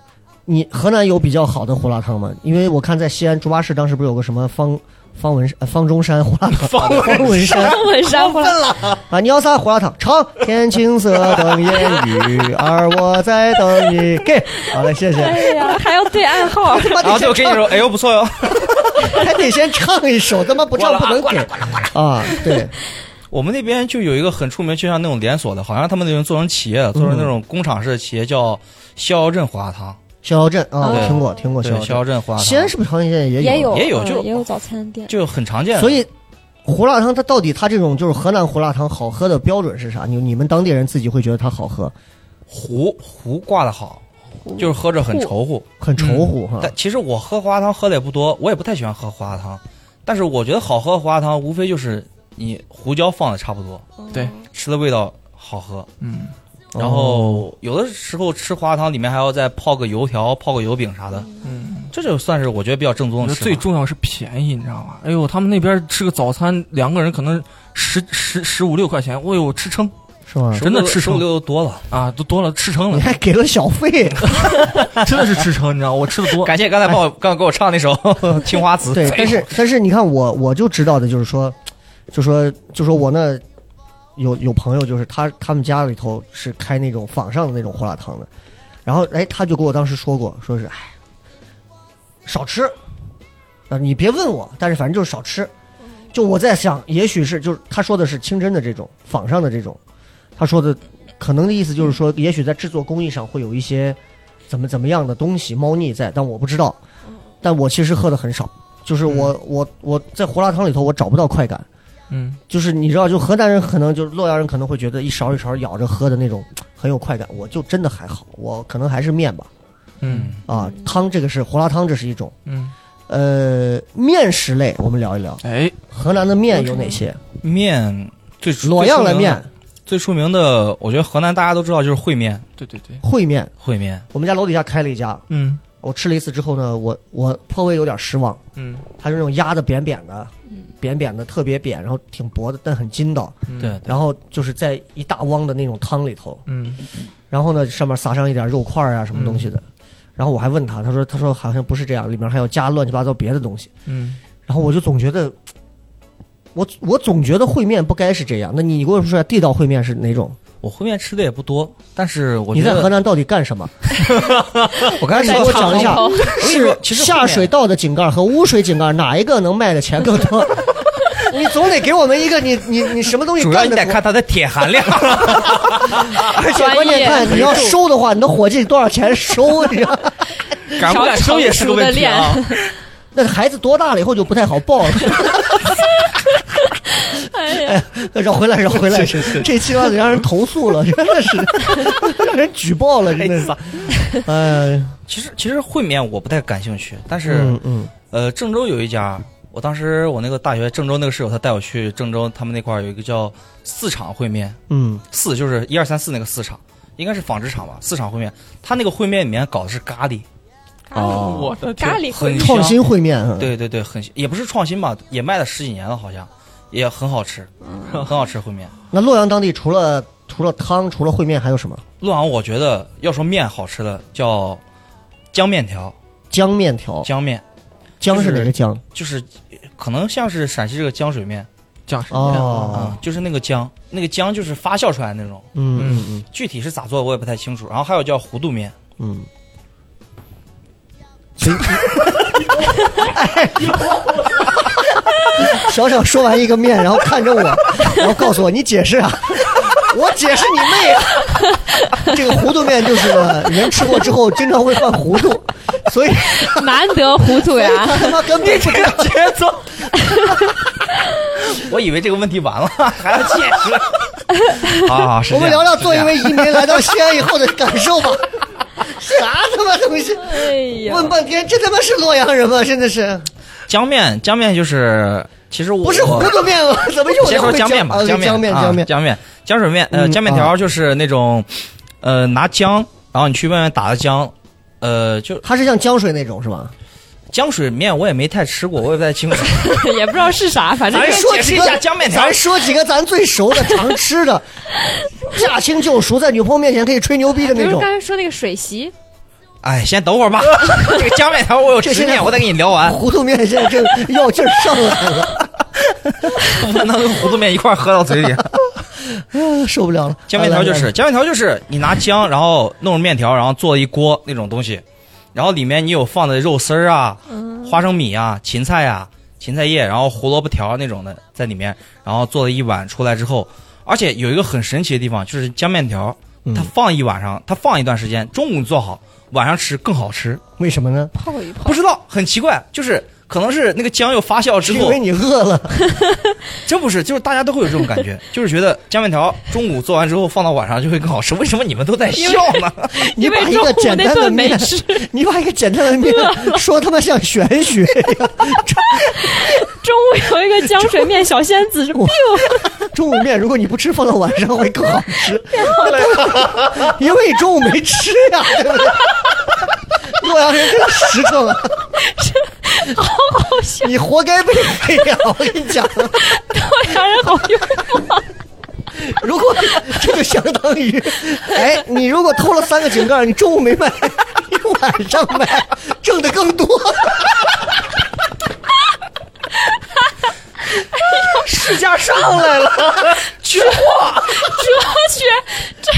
你河南有比较好的胡辣汤吗？因为我看在西安猪八市当时不是有个什么方方文呃方中山 胡辣汤，方文山方文山胡辣啊，你要啥胡辣汤？唱天青色等烟雨，而我在等你。给，好嘞，谢谢。哎呀，还要对暗号，然后就给你说，哎呦不错哟，还得先唱一首，他妈不唱不能给啊！对，我们那边就有一个很出名，就像那种连锁的，好像他们那种做成企业的，做成那种工厂式的企业，叫逍遥镇胡辣汤。逍遥镇啊，我听过听过，逍遥镇。逍遥镇胡辣汤。西安是不是好像现在也有？也有也有就嗯也有早餐店，就很常见。所以胡辣汤它到底它这种就是河南胡辣汤好喝的标准是啥？你你们当地人自己会觉得它好喝，糊糊挂的好，就是喝着很稠乎。很稠乎哈。但其实我喝胡辣汤喝的也不多，我也不太喜欢喝胡辣汤。但是我觉得好喝的胡辣汤，无非就是你胡椒放的差不多，对，吃的味道好喝。嗯，然后有的时候吃胡辣汤里面还要再泡个油条、泡个油饼啥的，嗯，这就算是我觉得比较正宗的吃。最重要是便宜，你知道吗？哎呦，他们那边吃个早餐，两个人可能十十十五六块钱，哎呦，吃撑是吗？真的吃十五撑六多了。啊，都多了，吃撑了你了，还给了小费，真的是吃撑，你知道，我吃的多。感谢刚才帮我刚刚给我唱那首 《青花瓷》。对，但是但是你看我我就知道的就是说，就说就说我那有有朋友就是他他们家里头是开那种坊上的那种胡辣汤的，然后哎他就跟我当时说过，说是哎少吃，啊你别问我，但是反正就是少吃。就我在想，也许是就是他说的是清真的这种坊上的这种，他说的可能的意思就是说，也许在制作工艺上会有一些怎么怎么样的东西猫腻在，但我不知道。但我其实喝的很少，就是我、我我在胡辣汤里头我找不到快感，嗯，就是你知道，就河南人可能就是洛阳人可能会觉得一勺一勺咬着喝的那种 很有快感，我就真的还好，我可能还是面吧。嗯。啊，汤这个是胡辣汤，这是一种。嗯，呃，面食类我们聊一聊，哎，河南的面有哪些？面最洛阳的面，最出名的，我觉得河南大家都知道就是烩面，对对对，烩面。烩面。我们家楼底下开了一家，嗯我吃了一次之后呢，我我颇为有点失望。嗯它是那种压的扁扁的，扁扁的，特别扁，然后挺薄的，但很筋道。嗯对，然后就是在一大汪的那种汤里头，嗯然后呢上面撒上一点肉块啊什么东西的。然后我还问他，他说他说好像不是这样，里面还要加乱七八糟别的东西。嗯，然后我就总觉得，我我总觉得烩面不该是这样。那你你给我说下地道烩面是哪种？我烩面吃的也不多，但是我你觉得在河南到底干什么？我刚才你给我讲一下，是其实下水道的井盖和污水井盖哪一个能卖的钱更多？你总得给我们一个你你你什么东西主要？你得看它的铁含量。而且关键看你要收的话，你的伙计多少钱收？你知道吗？敢不敢收也是个问题啊！那孩子多大了以后就不太好抱了。哎，绕回来，绕回来，这期让人投诉了，真的是 让人举报了，真的是。哎，其实其实烩面我不太感兴趣，但是、嗯嗯。呃，郑州有一家，我当时我那个大学郑州那个室友他带我去郑州，他们那块儿有一个叫四厂烩面，嗯，四就是一二三四那个四厂，应该是纺织厂吧，四厂烩面，他那个烩面里面搞的是咖喱，哦我的咖喱很创新烩面，嗯，对对对，很也不是创新吧，也卖了十几年了，好像也很好吃，很好吃烩面。那洛阳当地除了除了汤，除了烩面还有什么？洛阳我觉得要说面好吃的叫江面条，江面条，江面。江是哪个江？就是可能像是陕西这个浆水面。讲什哦。啊、，就是那个浆，那个浆就是发酵出来的那种，嗯嗯嗯具体是咋做的我也不太清楚。然后还有叫糊涂面，嗯。所以，小小说完一个面，然后看着我，然后告诉我你解释啊，我解释你妹啊！这个糊涂面就是呢人吃过之后经常会犯糊涂，所以 难得糊涂呀！他他妈根本不知道节奏。我以为这个问题完了，还要解释。啊，我们聊聊作为一位移民来到西安以后的感受吧。啥他妈东西？哎呀，问半天，这他妈是洛阳人吗？真的是，这样浆面，江面就是其实我不是糊涂面吗？怎么又先说会浆面吧，啊浆浆面，啊浆面。江面，浆水面，呃，嗯浆面条就是那种，呃，拿浆，然后你去外面打的浆，呃，就它是像浆水那种是吧？浆水面我也没太吃过，我也不太清楚。也不知道是啥，反正说几个面条咱说几个咱最熟的、常吃的，驾轻就熟，在女朋友面前可以吹牛逼的那种刚。才说那个水席，哎，先等会儿吧，这个浆面条我有执念，我得跟你聊完，糊涂面现在这药劲儿上来了，不能跟糊涂面一块儿喝到嘴里。嗯受不了了。浆面条就是浆面条就是你拿浆，然后弄成面条，然后做一锅那种东西，然后里面你有放的肉丝儿啊、花生米啊、芹菜啊、芹菜叶，然后胡萝卜条那种的在里面，然后做了一碗出来之后，而且有一个很神奇的地方，就是浆面条，嗯。它放一晚上，它放一段时间，中午做好，晚上吃更好吃。为什么呢？泡一泡不，知道，很奇怪，就是可能是那个姜又发酵之后因为，你饿了，真不是，就是大家都会有这种感觉，就是觉得姜面条中午做完之后放到晚上就会更好吃。为什么你们都在笑呢？你把一个简单的面，你把一个简单的面说他妈像玄学呀。中午有一个江水面小仙子是 biu，中午面如果你不吃，放到晚上会更好吃，因为你中午没吃呀，对不对？洛阳人真实诚啊！好好笑，你活该被黑呀！我跟你讲，洛阳人好幽默。如果这就相当于，哎，你如果偷了三个井盖，你中午没卖，你晚上卖，挣的更多。市价上来了，缺货。哲学，这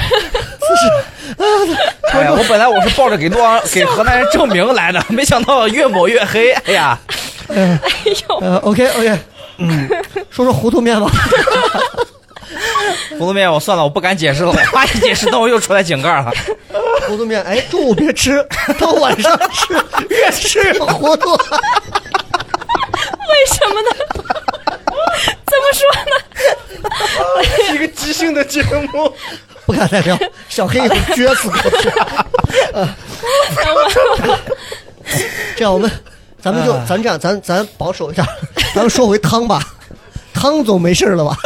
哎呀，我本来我是抱着给洛阳、给河南人证明来的，没想到越抹越黑。哎呀，哎呦，呃，OK OK，嗯，说说糊涂面吧。糊涂面我算了，我不敢解释了，我怕一解释，那我又出来井盖了。糊涂面，哎，中午别吃，到晚上吃，越吃越糊涂。为什么呢？说呢？一个即兴的节目，不敢再聊，小黑一会撅死过去。这样我们，咱们就咱这样，咱咱保守一下，咱们说回汤吧。汤总没事了吧？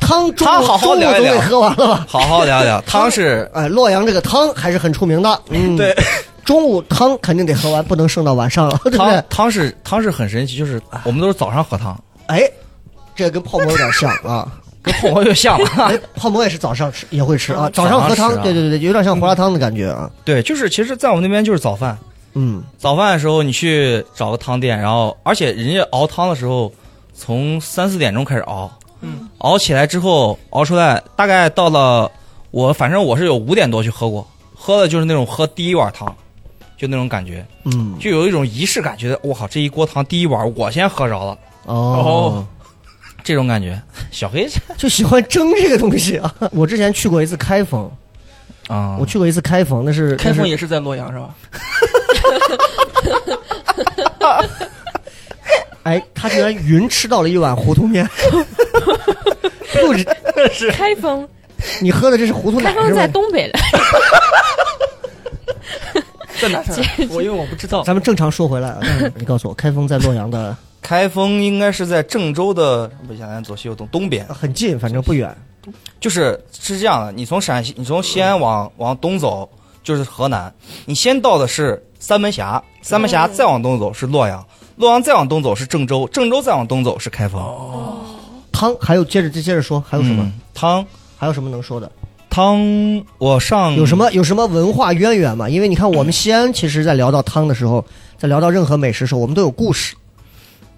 汤中午汤好好中午聊一聊总得喝完了吧？好好聊聊。汤是，哎，洛阳这个汤还是很出名的。嗯，对，中午汤肯定得喝完，不能剩到晚上了，对不对汤？汤是汤是很神奇，就是我们都是早上喝汤，哎，这个跟泡馍有点像啊。跟泡馍又像了。哎，泡馍也是早上吃，也会吃啊。早早上上喝汤对对对，有点像胡辣汤的感觉啊。对，就是其实，在我们那边就是早饭。嗯，早饭的时候，你去找个汤店，然后而且人家熬汤的时候，从三四点钟开始熬，嗯，熬起来之后熬出来，大概到了我反正我是有五点多去喝过，喝的就是那种喝第一碗汤，就那种感觉，嗯，就有一种仪式感，觉得我靠这一锅汤第一碗我先喝着了，哦，这种感觉。小黑 就喜欢蒸这个东西啊。我之前去过一次开封，啊，我去过一次开封，那是开封也是在洛阳是吧？哎，他居然云吃到了一碗糊涂面。不是，开封，你喝的这是糊涂奶开封是？在东北了。在哪儿？我因为我不知道。咱们正常说回来啊，你告诉我，开封在洛阳的开封应该是在郑州的不向南左西右东东边，很近，反正不远。就是是这样的，你从陕西，你从西安往往东走就是河南，你先到的是三门峡，三门峡再往东走是洛阳，洛阳再往东走是郑州，郑州再往东走是开封。哦汤还有接着接着说，还有什么？嗯汤还有什么能说的？汤？我上有什么有什么文化渊源吗？因为你看，我们西安其实，在聊到汤的时候，在聊到任何美食的时候，我们都有故事，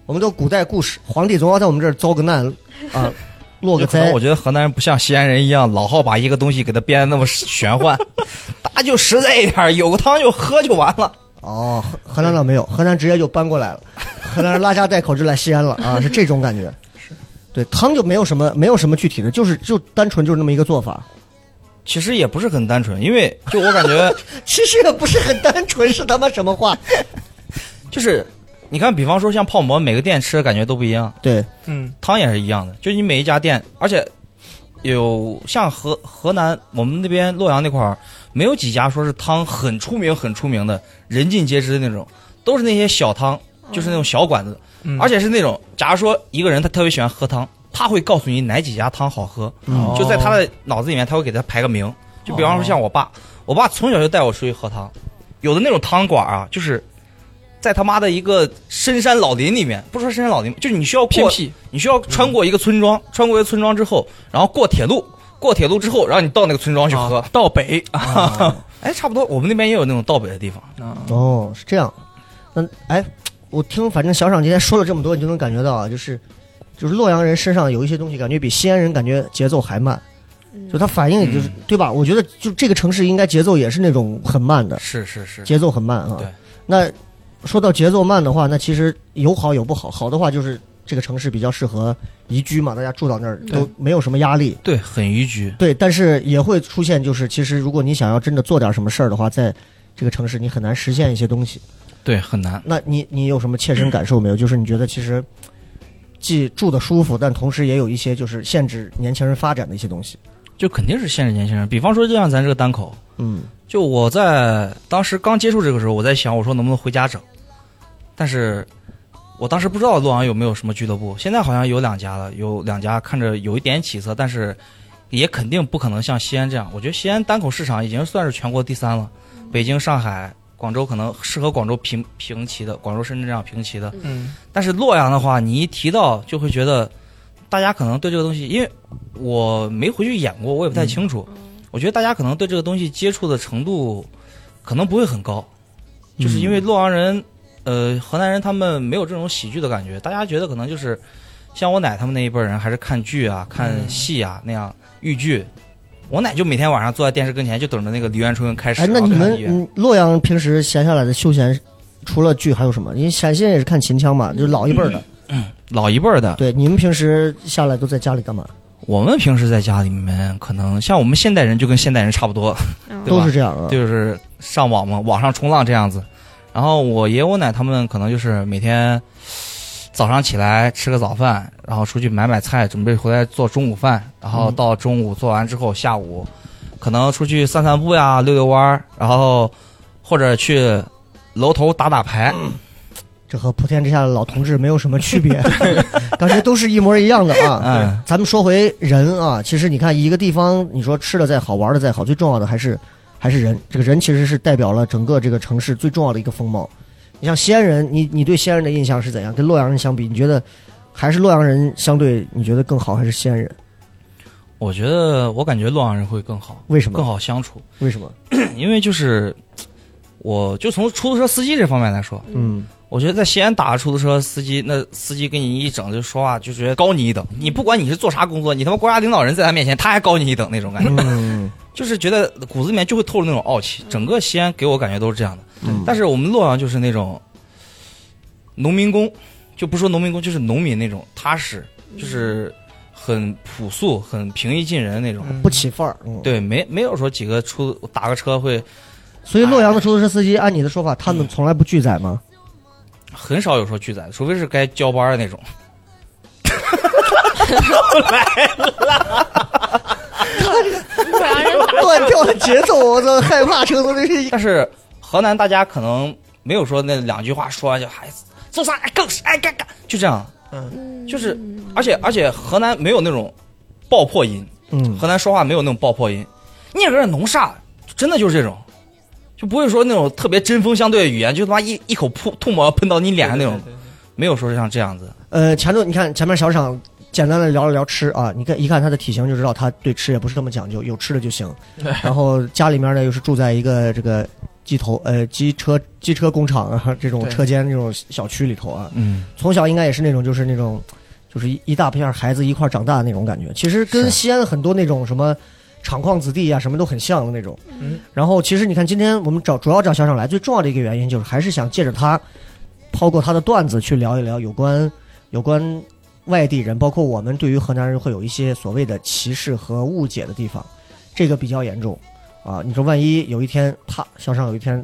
我们都古代故事。皇帝总要在我们这儿遭个难 啊，落个灾我。觉得河南人不像西安人一样，老好把一个东西给它编得那么玄幻，大家就实在一点，有个汤就喝就完了。哦，河河南倒没有，河南直接就搬过来了，河南人拉家带口就来西安了啊，是这种感觉。对，汤就没有什么没有什么具体的，就是就单纯就是那么一个做法。其实也不是很单纯，因为就我感觉，其实也不是很单纯，是他妈什么话？就是你看，比方说像泡馍，每个店吃的感觉都不一样。对，嗯，汤也是一样的，就你每一家店，而且有像河河南我们那边洛阳那块儿，没有几家说是汤很出名很出名的，人尽皆知的那种，都是那些小汤，就是那种小馆子，嗯。而且是那种，假如说一个人他特别喜欢喝汤，他会告诉你哪几家汤好喝，嗯。就在他的脑子里面，他会给他排个名。就比方说像我爸，我爸从小就带我出去喝汤，有的那种汤馆啊，就是在他妈的一个深山老林里面，不说深山老林，就是你需要过，偏僻。你需要穿过一个村庄，穿过一个村庄之后，然后过铁路，过铁路之后，然后你到那个村庄去喝。啊到北啊，哎，差不多，我们那边也有那种到北的地方。哦，是这样。那哎，我听反正小爽今天说了这么多，你就能感觉到啊，就是就是洛阳人身上有一些东西，感觉比西安人感觉节奏还慢。就他反应也就是、对吧？我觉得就这个城市应该节奏也是那种很慢的，是是是，节奏很慢啊。对。那说到节奏慢的话，那其实有好有不好。好的话就是这个城市比较适合宜居嘛，大家住到那儿都没有什么压力。对，很宜居。对，但是也会出现，就是其实如果你想要真的做点什么事儿的话，在这个城市你很难实现一些东西。对，很难。那你你有什么切身感受没有？就是你觉得其实既住的舒服，但同时也有一些就是限制年轻人发展的一些东西。就肯定是限制年轻人。比方说，就像咱这个单口，嗯就我在当时刚接触这个时候，我在想，我说能不能回家整，但是我当时不知道洛阳有没有什么俱乐部，现在好像有两家了，有两家看着有一点起色，但是也肯定不可能像西安这样。我觉得西安单口市场已经算是全国第三了，北京、上海、广州可能适合广州平平齐的，广州、深圳这样平齐的。嗯，但是洛阳的话，你一提到就会觉得，大家可能对这个东西，因为我没回去演过，我也不太清楚。我觉得大家可能对这个东西接触的程度可能不会很高，就是因为洛阳人，呃，河南人他们没有这种喜剧的感觉，大家觉得可能就是像我奶他们那一辈人，还是看剧啊、看戏啊那样豫剧。我奶就每天晚上坐在电视跟前，就等着那个梨园春开始。哎，那你们洛阳平时闲下来的休闲，除了剧还有什么？因为陕西人也是看秦腔嘛，就是老一辈儿的。老一辈儿的，对，你们平时下来都在家里干嘛？我们平时在家里面，可能像我们现代人就跟现代人差不多，嗯都是这样啊。就是上网嘛，网上冲浪这样子。然后我爷我奶他们可能就是每天早上起来吃个早饭，然后出去买买菜，准备回来做中午饭，然后嗯到中午做完之后，下午可能出去散散步呀，溜溜弯儿，然后或者去楼头打打牌。这和普天之下的老同志没有什么区别，感觉都是一模一样的啊。嗯，咱们说回人啊，其实你看一个地方，你说吃的再好，玩的再好，最重要的还是还是人。这个人其实是代表了整个这个城市最重要的一个风貌。你像西安人，你你对西安人的印象是怎样？跟洛阳人相比，你觉得还是洛阳人相对你觉得更好，还是西安人？我觉得我感觉洛阳人会更好，为什么？更好相处，为什么？因为就是我就从出租车司机这方面来说，嗯，我觉得在西安打个出租车司机，那司机跟你一整就说话，就觉得高你一等。你不管你是做啥工作，你他妈国家领导人在他面前，他还高你一等那种感觉，嗯 就是觉得骨子里面就会透露那种傲气。整个西安给我感觉都是这样的。嗯但是我们洛阳就是那种农民工，就不说农民工，就是农民那种踏实，就是很朴素、很平易近人那种。不起范儿。嗯，对，没没有说几个出打个车会所以洛阳的出租车司机，按你的说法，他们从来不拒载吗？很少有说拒载的，除非是该交班的那种。洛阳人打乱跳的节奏，我操，害怕成都这是。但是河南大家可能没有说那两句话说完就还做啥哎更是哎干干就这样，嗯就是而且而且河南没有那种爆破音，嗯，河南说话没有那种爆破音，你这个人弄啥？真的就是这种，就不会说那种特别针锋相对的语言，就他妈一一口吐吐沫要喷到你脸上那种，没有说像这样子。呃，前头你看前面小场简单的聊了聊吃啊，你看一看他的体型就知道他对吃也不是那么讲究，有吃的就行。然后家里面呢又是住在一个这个机头呃机车机车工厂啊 这种车间这种小区里头啊，嗯，从小应该也是那种就是那种就是一一大片孩子一块长大的那种感觉。其实跟西安很多那种什么厂矿子弟啊什么都很像的那种。嗯。然后其实你看今天我们找主要找小爽来最重要的一个原因就是还是想借着他抛过他的段子去聊一聊有关有关外地人，包括我们对于河南人会有一些所谓的歧视和误解的地方，这个比较严重啊。你说万一有一天他小爽有一天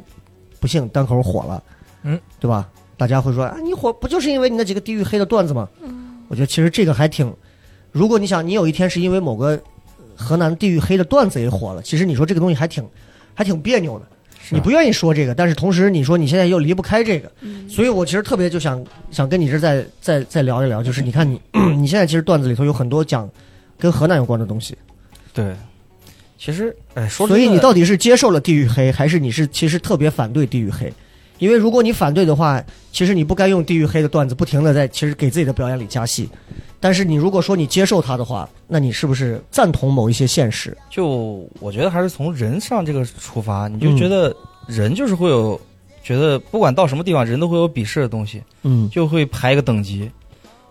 不幸单口火了，嗯，对吧？大家会说啊，你火不就是因为你那几个地域黑的段子吗？嗯我觉得其实这个还挺，如果你想你有一天是因为某个河南地域黑的段子也火了，其实你说这个东西还挺还挺别扭的。你不愿意说这个，但是同时你说你现在又离不开这个，嗯所以我其实特别就想想跟你这再再再聊一聊，就是你看你 你现在其实段子里头有很多讲跟河南有关的东西，对。其实，哎，说所以你到底是接受了地域黑，还是你是其实特别反对地域黑？因为如果你反对的话，其实你不该用地域黑的段子不停的在其实给自己的表演里加戏。但是你如果说你接受它的话，那你是不是赞同某一些现实？就我觉得还是从人上这个出发，你就嗯觉得人就是会有，觉得不管到什么地方，人都会有鄙视的东西，嗯就会排一个等级，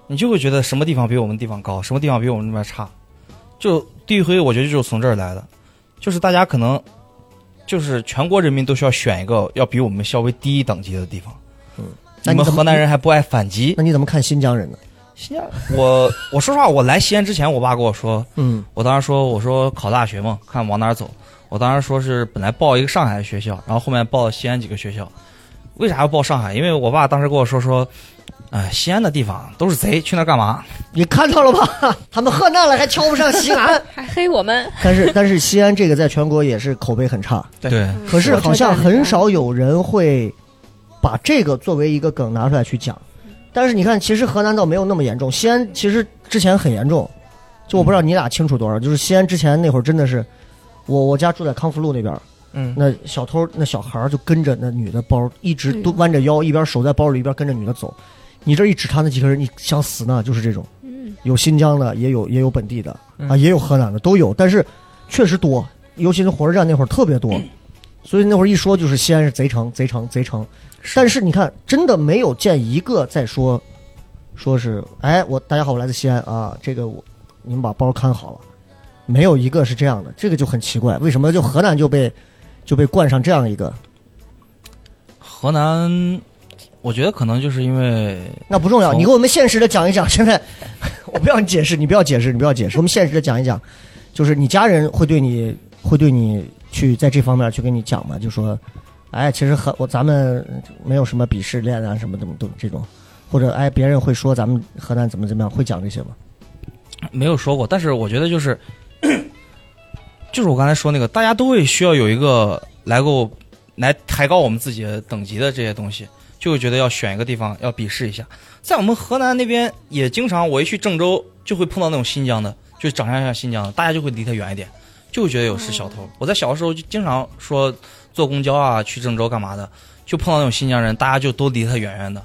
你就会觉得什么地方比我们地方高，什么地方比我们那边差。就地域黑，我觉得就是从这儿来的，就是大家可能就是全国人民都需要选一个要比我们稍微低一等级的地方。你们那你怎么河南人还不爱反击？那你怎么看新疆人呢？新疆，我我说实话，我来西安之前，我爸跟我说，嗯我当时说，我说考大学嘛，看往哪儿走。我当时说是本来报一个上海的学校，然后后面报了西安几个学校。为啥要报上海？因为我爸当时跟我说说，哎，西安的地方都是贼，去那干嘛？你看到了吧？他们河南了还瞧不上西安，还黑我们，但是但是西安这个在全国也是口碑很差。对，可是好像很少有人会把这个作为一个梗拿出来去讲。但是你看，其实河南倒没有那么严重，西安其实之前很严重。就我不知道你俩清楚多少，就是西安之前那会儿真的是，我我家住在康复路那边，嗯，那小偷那小孩儿就跟着那女的包，一直都弯着腰，一边手在包里，一边跟着女的走。你这一指他那几个人，你想死呢？就是这种，嗯，有新疆的，也有也有本地的嗯啊，也有河南的，都有。但是确实多，尤其是火车站那会儿特别多，所以那会儿一说就是西安是贼城，贼城，贼城。但是你看，真的没有见一个在说，说是哎，我大家好，我来自西安啊，这个我你们把包看好了，没有一个是这样的，这个就很奇怪，为什么就河南就被就被冠上这样一个？河南，我觉得可能就是因为那不重要，你给我们现实的讲一讲。现在 我不要你解释，你不要解释，你不要解释，我们现实的讲一讲，就是你家人会对你会对你去在这方面去跟你讲吗？就说，哎，其实和我咱们没有什么鄙视链啊，什么怎么都这种，或者哎，别人会说咱们河南怎么怎么样，会讲这些吗？没有说过，但是我觉得就是，就是我刚才说那个，大家都会需要有一个来够来抬高我们自己的等级的这些东西，就会觉得要选一个地方要鄙视一下。在我们河南那边也经常，我一去郑州就会碰到那种新疆的，就长相像新疆的，大家就会离他远一点，就会觉得有是小偷。我在小的时候就经常说坐公交啊去郑州干嘛的，就碰到那种新疆人，大家就都离他远远的，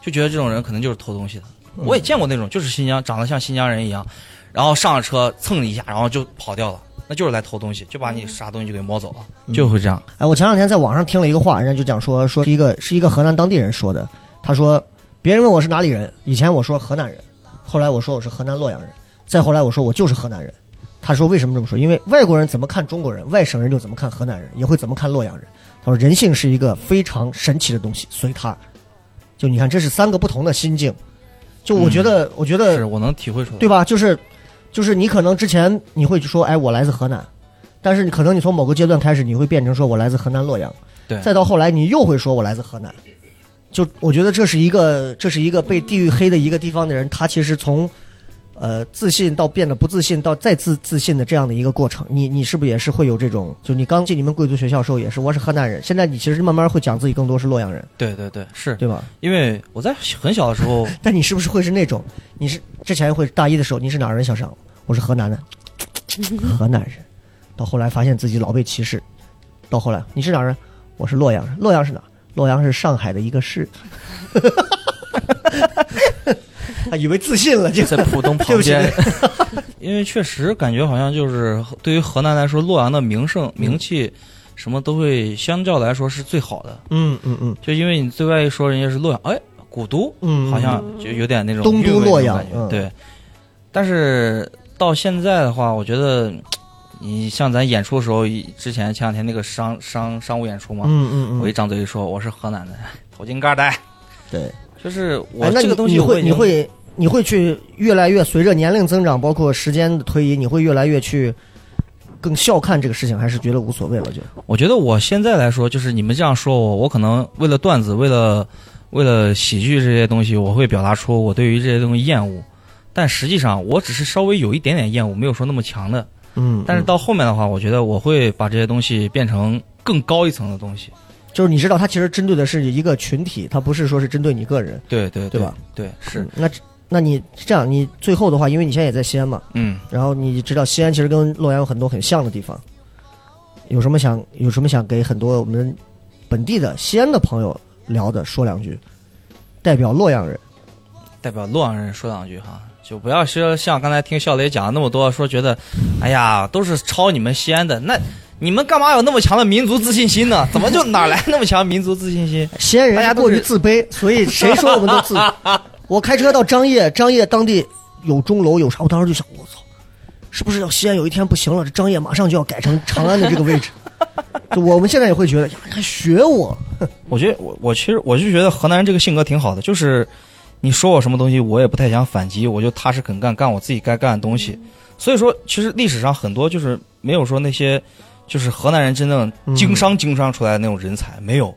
就觉得这种人可能就是偷东西的。我也见过那种，就是新疆长得像新疆人一样，然后上了车蹭一下，然后就跑掉了，那就是来偷东西，就把你啥东西就给摸走了，就会这样。哎，我前两天在网上听了一个话，人家就讲说说是一个是一个河南当地人说的，他说别人问我是哪里人，以前我说河南人，后来我说我是河南洛阳人，再后来我说我就是河南人。他说为什么这么说？因为外国人怎么看中国人，外省人就怎么看河南人，也会怎么看洛阳人。他说人性是一个非常神奇的东西，随他。就你看，这是三个不同的心境。就我觉得，我觉得是我能体会出来。对吧？就是就是你可能之前你会说，哎，我来自河南，但是你可能你从某个阶段开始，你会变成说我来自河南洛阳，对再到后来你又会说我来自河南。就我觉得这是一个这是一个被地域黑的一个地方的人，他其实从呃自信到变得不自信，到再自自信的这样的一个过程。你你是不是也是会有这种？就你刚进你们贵族学校的时候也是，我是河南人，现在你其实慢慢会讲自己更多是洛阳人，对对对，是对吧？因为我在很小的时候，但你是不是会是那种？你是之前会大一的时候你是哪儿人？小尚，我是河南的，河南人。到后来发现自己老被歧视，到后来你是哪儿人？我是洛阳人。洛阳是哪？洛阳是上海的一个市。他以为自信了，就。在浦东 旁边，因为确实感觉好像就是对于河南来说，洛阳的名胜名气什么都会相较来说是最好的。嗯嗯嗯。就因为你对外一说人家是洛阳，哎，古都，嗯，好像就有点那种东都洛阳感觉嗯。对。但是到现在的话，我觉得你像咱演出的时候，之前前两天那个商商商务演出嘛，嗯嗯嗯，我一张嘴一说我是河南的头巾盖带，对。就是我哎，那这个东西你会你会你会去越来越随着年龄增长，包括时间的推移，你会越来越去更笑看这个事情，还是觉得无所谓了？就我觉得我现在来说，就是你们这样说我，我可能为了段子，为了为了喜剧这些东西，我会表达出我对于这些东西厌恶。但实际上，我只是稍微有一点点厌恶，没有说那么强的。嗯，但是到后面的话，我觉得我会把这些东西变成更高一层的东西。就是你知道，他其实针对的是一个群体，他不是说是针对你个人，对对对吧？对，是嗯，那那你这样，你最后的话，因为你现在也在西安嘛，嗯，然后你知道西安其实跟洛阳有很多很像的地方，有什么想有什么想给很多我们本地的西安的朋友聊的，说两句，代表洛阳人。代表洛阳人说两句哈，就不要说像刚才听笑雷讲的那么多，说觉得，哎呀，都是抄你们西安的，那你们干嘛有那么强的民族自信心呢？怎么就哪来那么强民族自信心？西安人大家过于自卑，所以谁说我们都自。我开车到张掖，张掖当地有钟楼有啥，我当时就想，我操，是不是要西安有一天不行了，这张掖马上就要改成长安的这个位置？就我们现在也会觉得，呀，你还学我？我觉得我我其实我就觉得河南人这个性格挺好的，就是你说我什么东西，我也不太想反击，我就踏实肯干，干我自己该干的东西。所以说，其实历史上很多就是没有说那些就是河南人真正经商经商出来的那种人才，没有，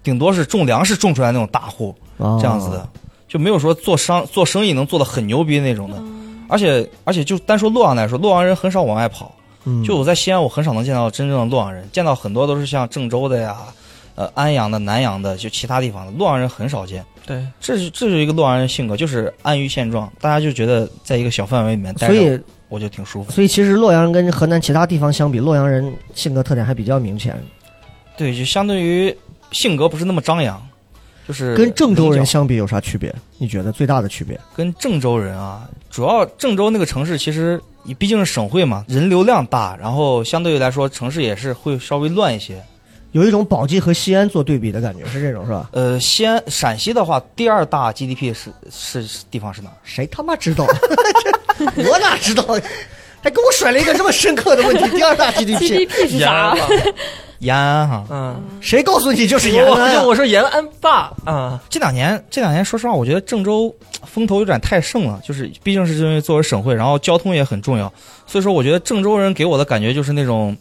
顶多是种粮食种出来那种大户哦这样子的，就没有说做商做生意能做的很牛逼那种的。而且而且就单说洛阳来说，洛阳人很少往外跑。嗯就我在西安，我很少能见到真正的洛阳人，见到很多都是像郑州的呀，呃安阳的、南阳的，就其他地方的洛阳人很少见。对，这是这是一个洛阳人性格，就是安于现状，大家就觉得在一个小范围里面待所着，以我就挺舒服。所以其实洛阳人跟河南其他地方相比，洛阳人性格特点还比较明显，对，就相对于性格不是那么张扬，就是跟郑州人相比有啥区别？你觉得最大的区别？跟郑州人啊，主要郑州那个城市其实你毕竟是省会嘛，人流量大，然后相对于来说城市也是会稍微乱一些。有一种宝鸡和西安做对比的感觉，是这种是吧？呃，西安陕西的话，第二大 GDP 是是是地方是哪儿？谁他妈知道？我哪知道？还给我甩了一个这么深刻的问题。第二大 GDP，GDP 是啥？延安哈。嗯，谁告诉你就是延安啊？我说延安吧啊，这两年，这两年说实话，我觉得郑州风头有点太盛了，就是毕竟是因为作为省会，然后交通也很重要，所以说我觉得郑州人给我的感觉就是那种，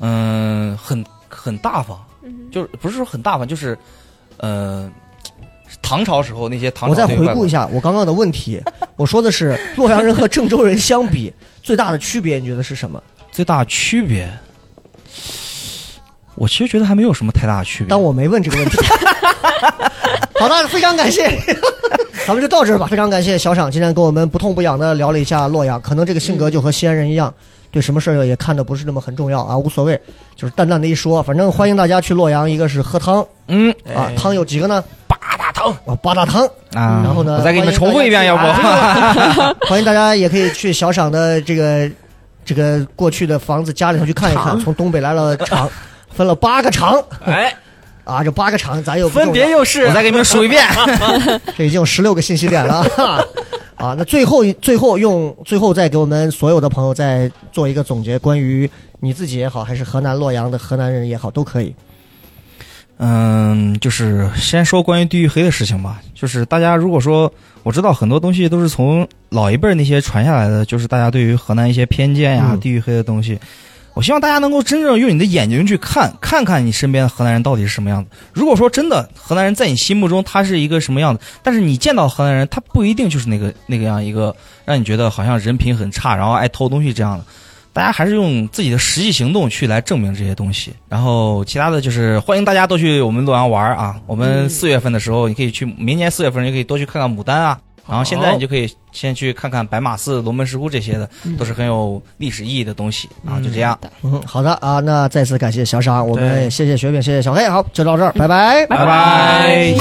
嗯，很很大方，就是不是说很大方，就是，呃，唐朝时候那些唐朝我再回顾一下我刚刚的问题，我说的是洛阳人和郑州人相比 最大的区别，你觉得是什么？最大区别，我其实觉得还没有什么太大的区别。但我没问这个问题。好的，非常感谢，咱们就到这儿吧。非常感谢小赏今天跟我们不痛不痒的聊了一下洛阳，可能这个性格就和西安人一样，对什么事儿也看的不是那么很重要啊，无所谓，就是淡淡的一说。反正欢迎大家去洛阳，一个是喝汤嗯啊，哎汤有几个呢？八大汤啊，八大汤。啊，然后呢我再给你们重复一遍，要不？欢迎大家也可以去小赏的这个这个过去的房子家里头去看一看，从东北来了厂，分了八个厂哎，啊，这八个厂咱又分别又是我再给你们数一遍。这已经有十六个信息点了啊！啊，那最后最后用最后再给我们所有的朋友再做一个总结，关于你自己也好，还是河南洛阳的河南人也好，都可以。嗯，就是先说关于地域黑的事情吧。就是大家如果说我知道很多东西都是从老一辈儿那些传下来的，就是大家对于河南一些偏见呀、嗯地域黑的东西。我希望大家能够真正用你的眼睛去看，看看你身边的河南人到底是什么样子。如果说真的河南人在你心目中他是一个什么样子，但是你见到河南人，他不一定就是那个那个样一个让你觉得好像人品很差，然后爱偷东西这样的。大家还是用自己的实际行动去来证明这些东西。然后其他的就是欢迎大家都去我们洛阳玩啊！我们四月份的时候，你可以去，明年四月份你可以多去看看牡丹啊。然后现在你就可以先去看看白马寺、龙门石窟这些的，都是很有历史意义的东西啊。就这样，嗯，好的啊，那再次感谢小赏，我们也谢谢雪饼，谢谢小黑，好，就到这儿，拜拜。拜拜。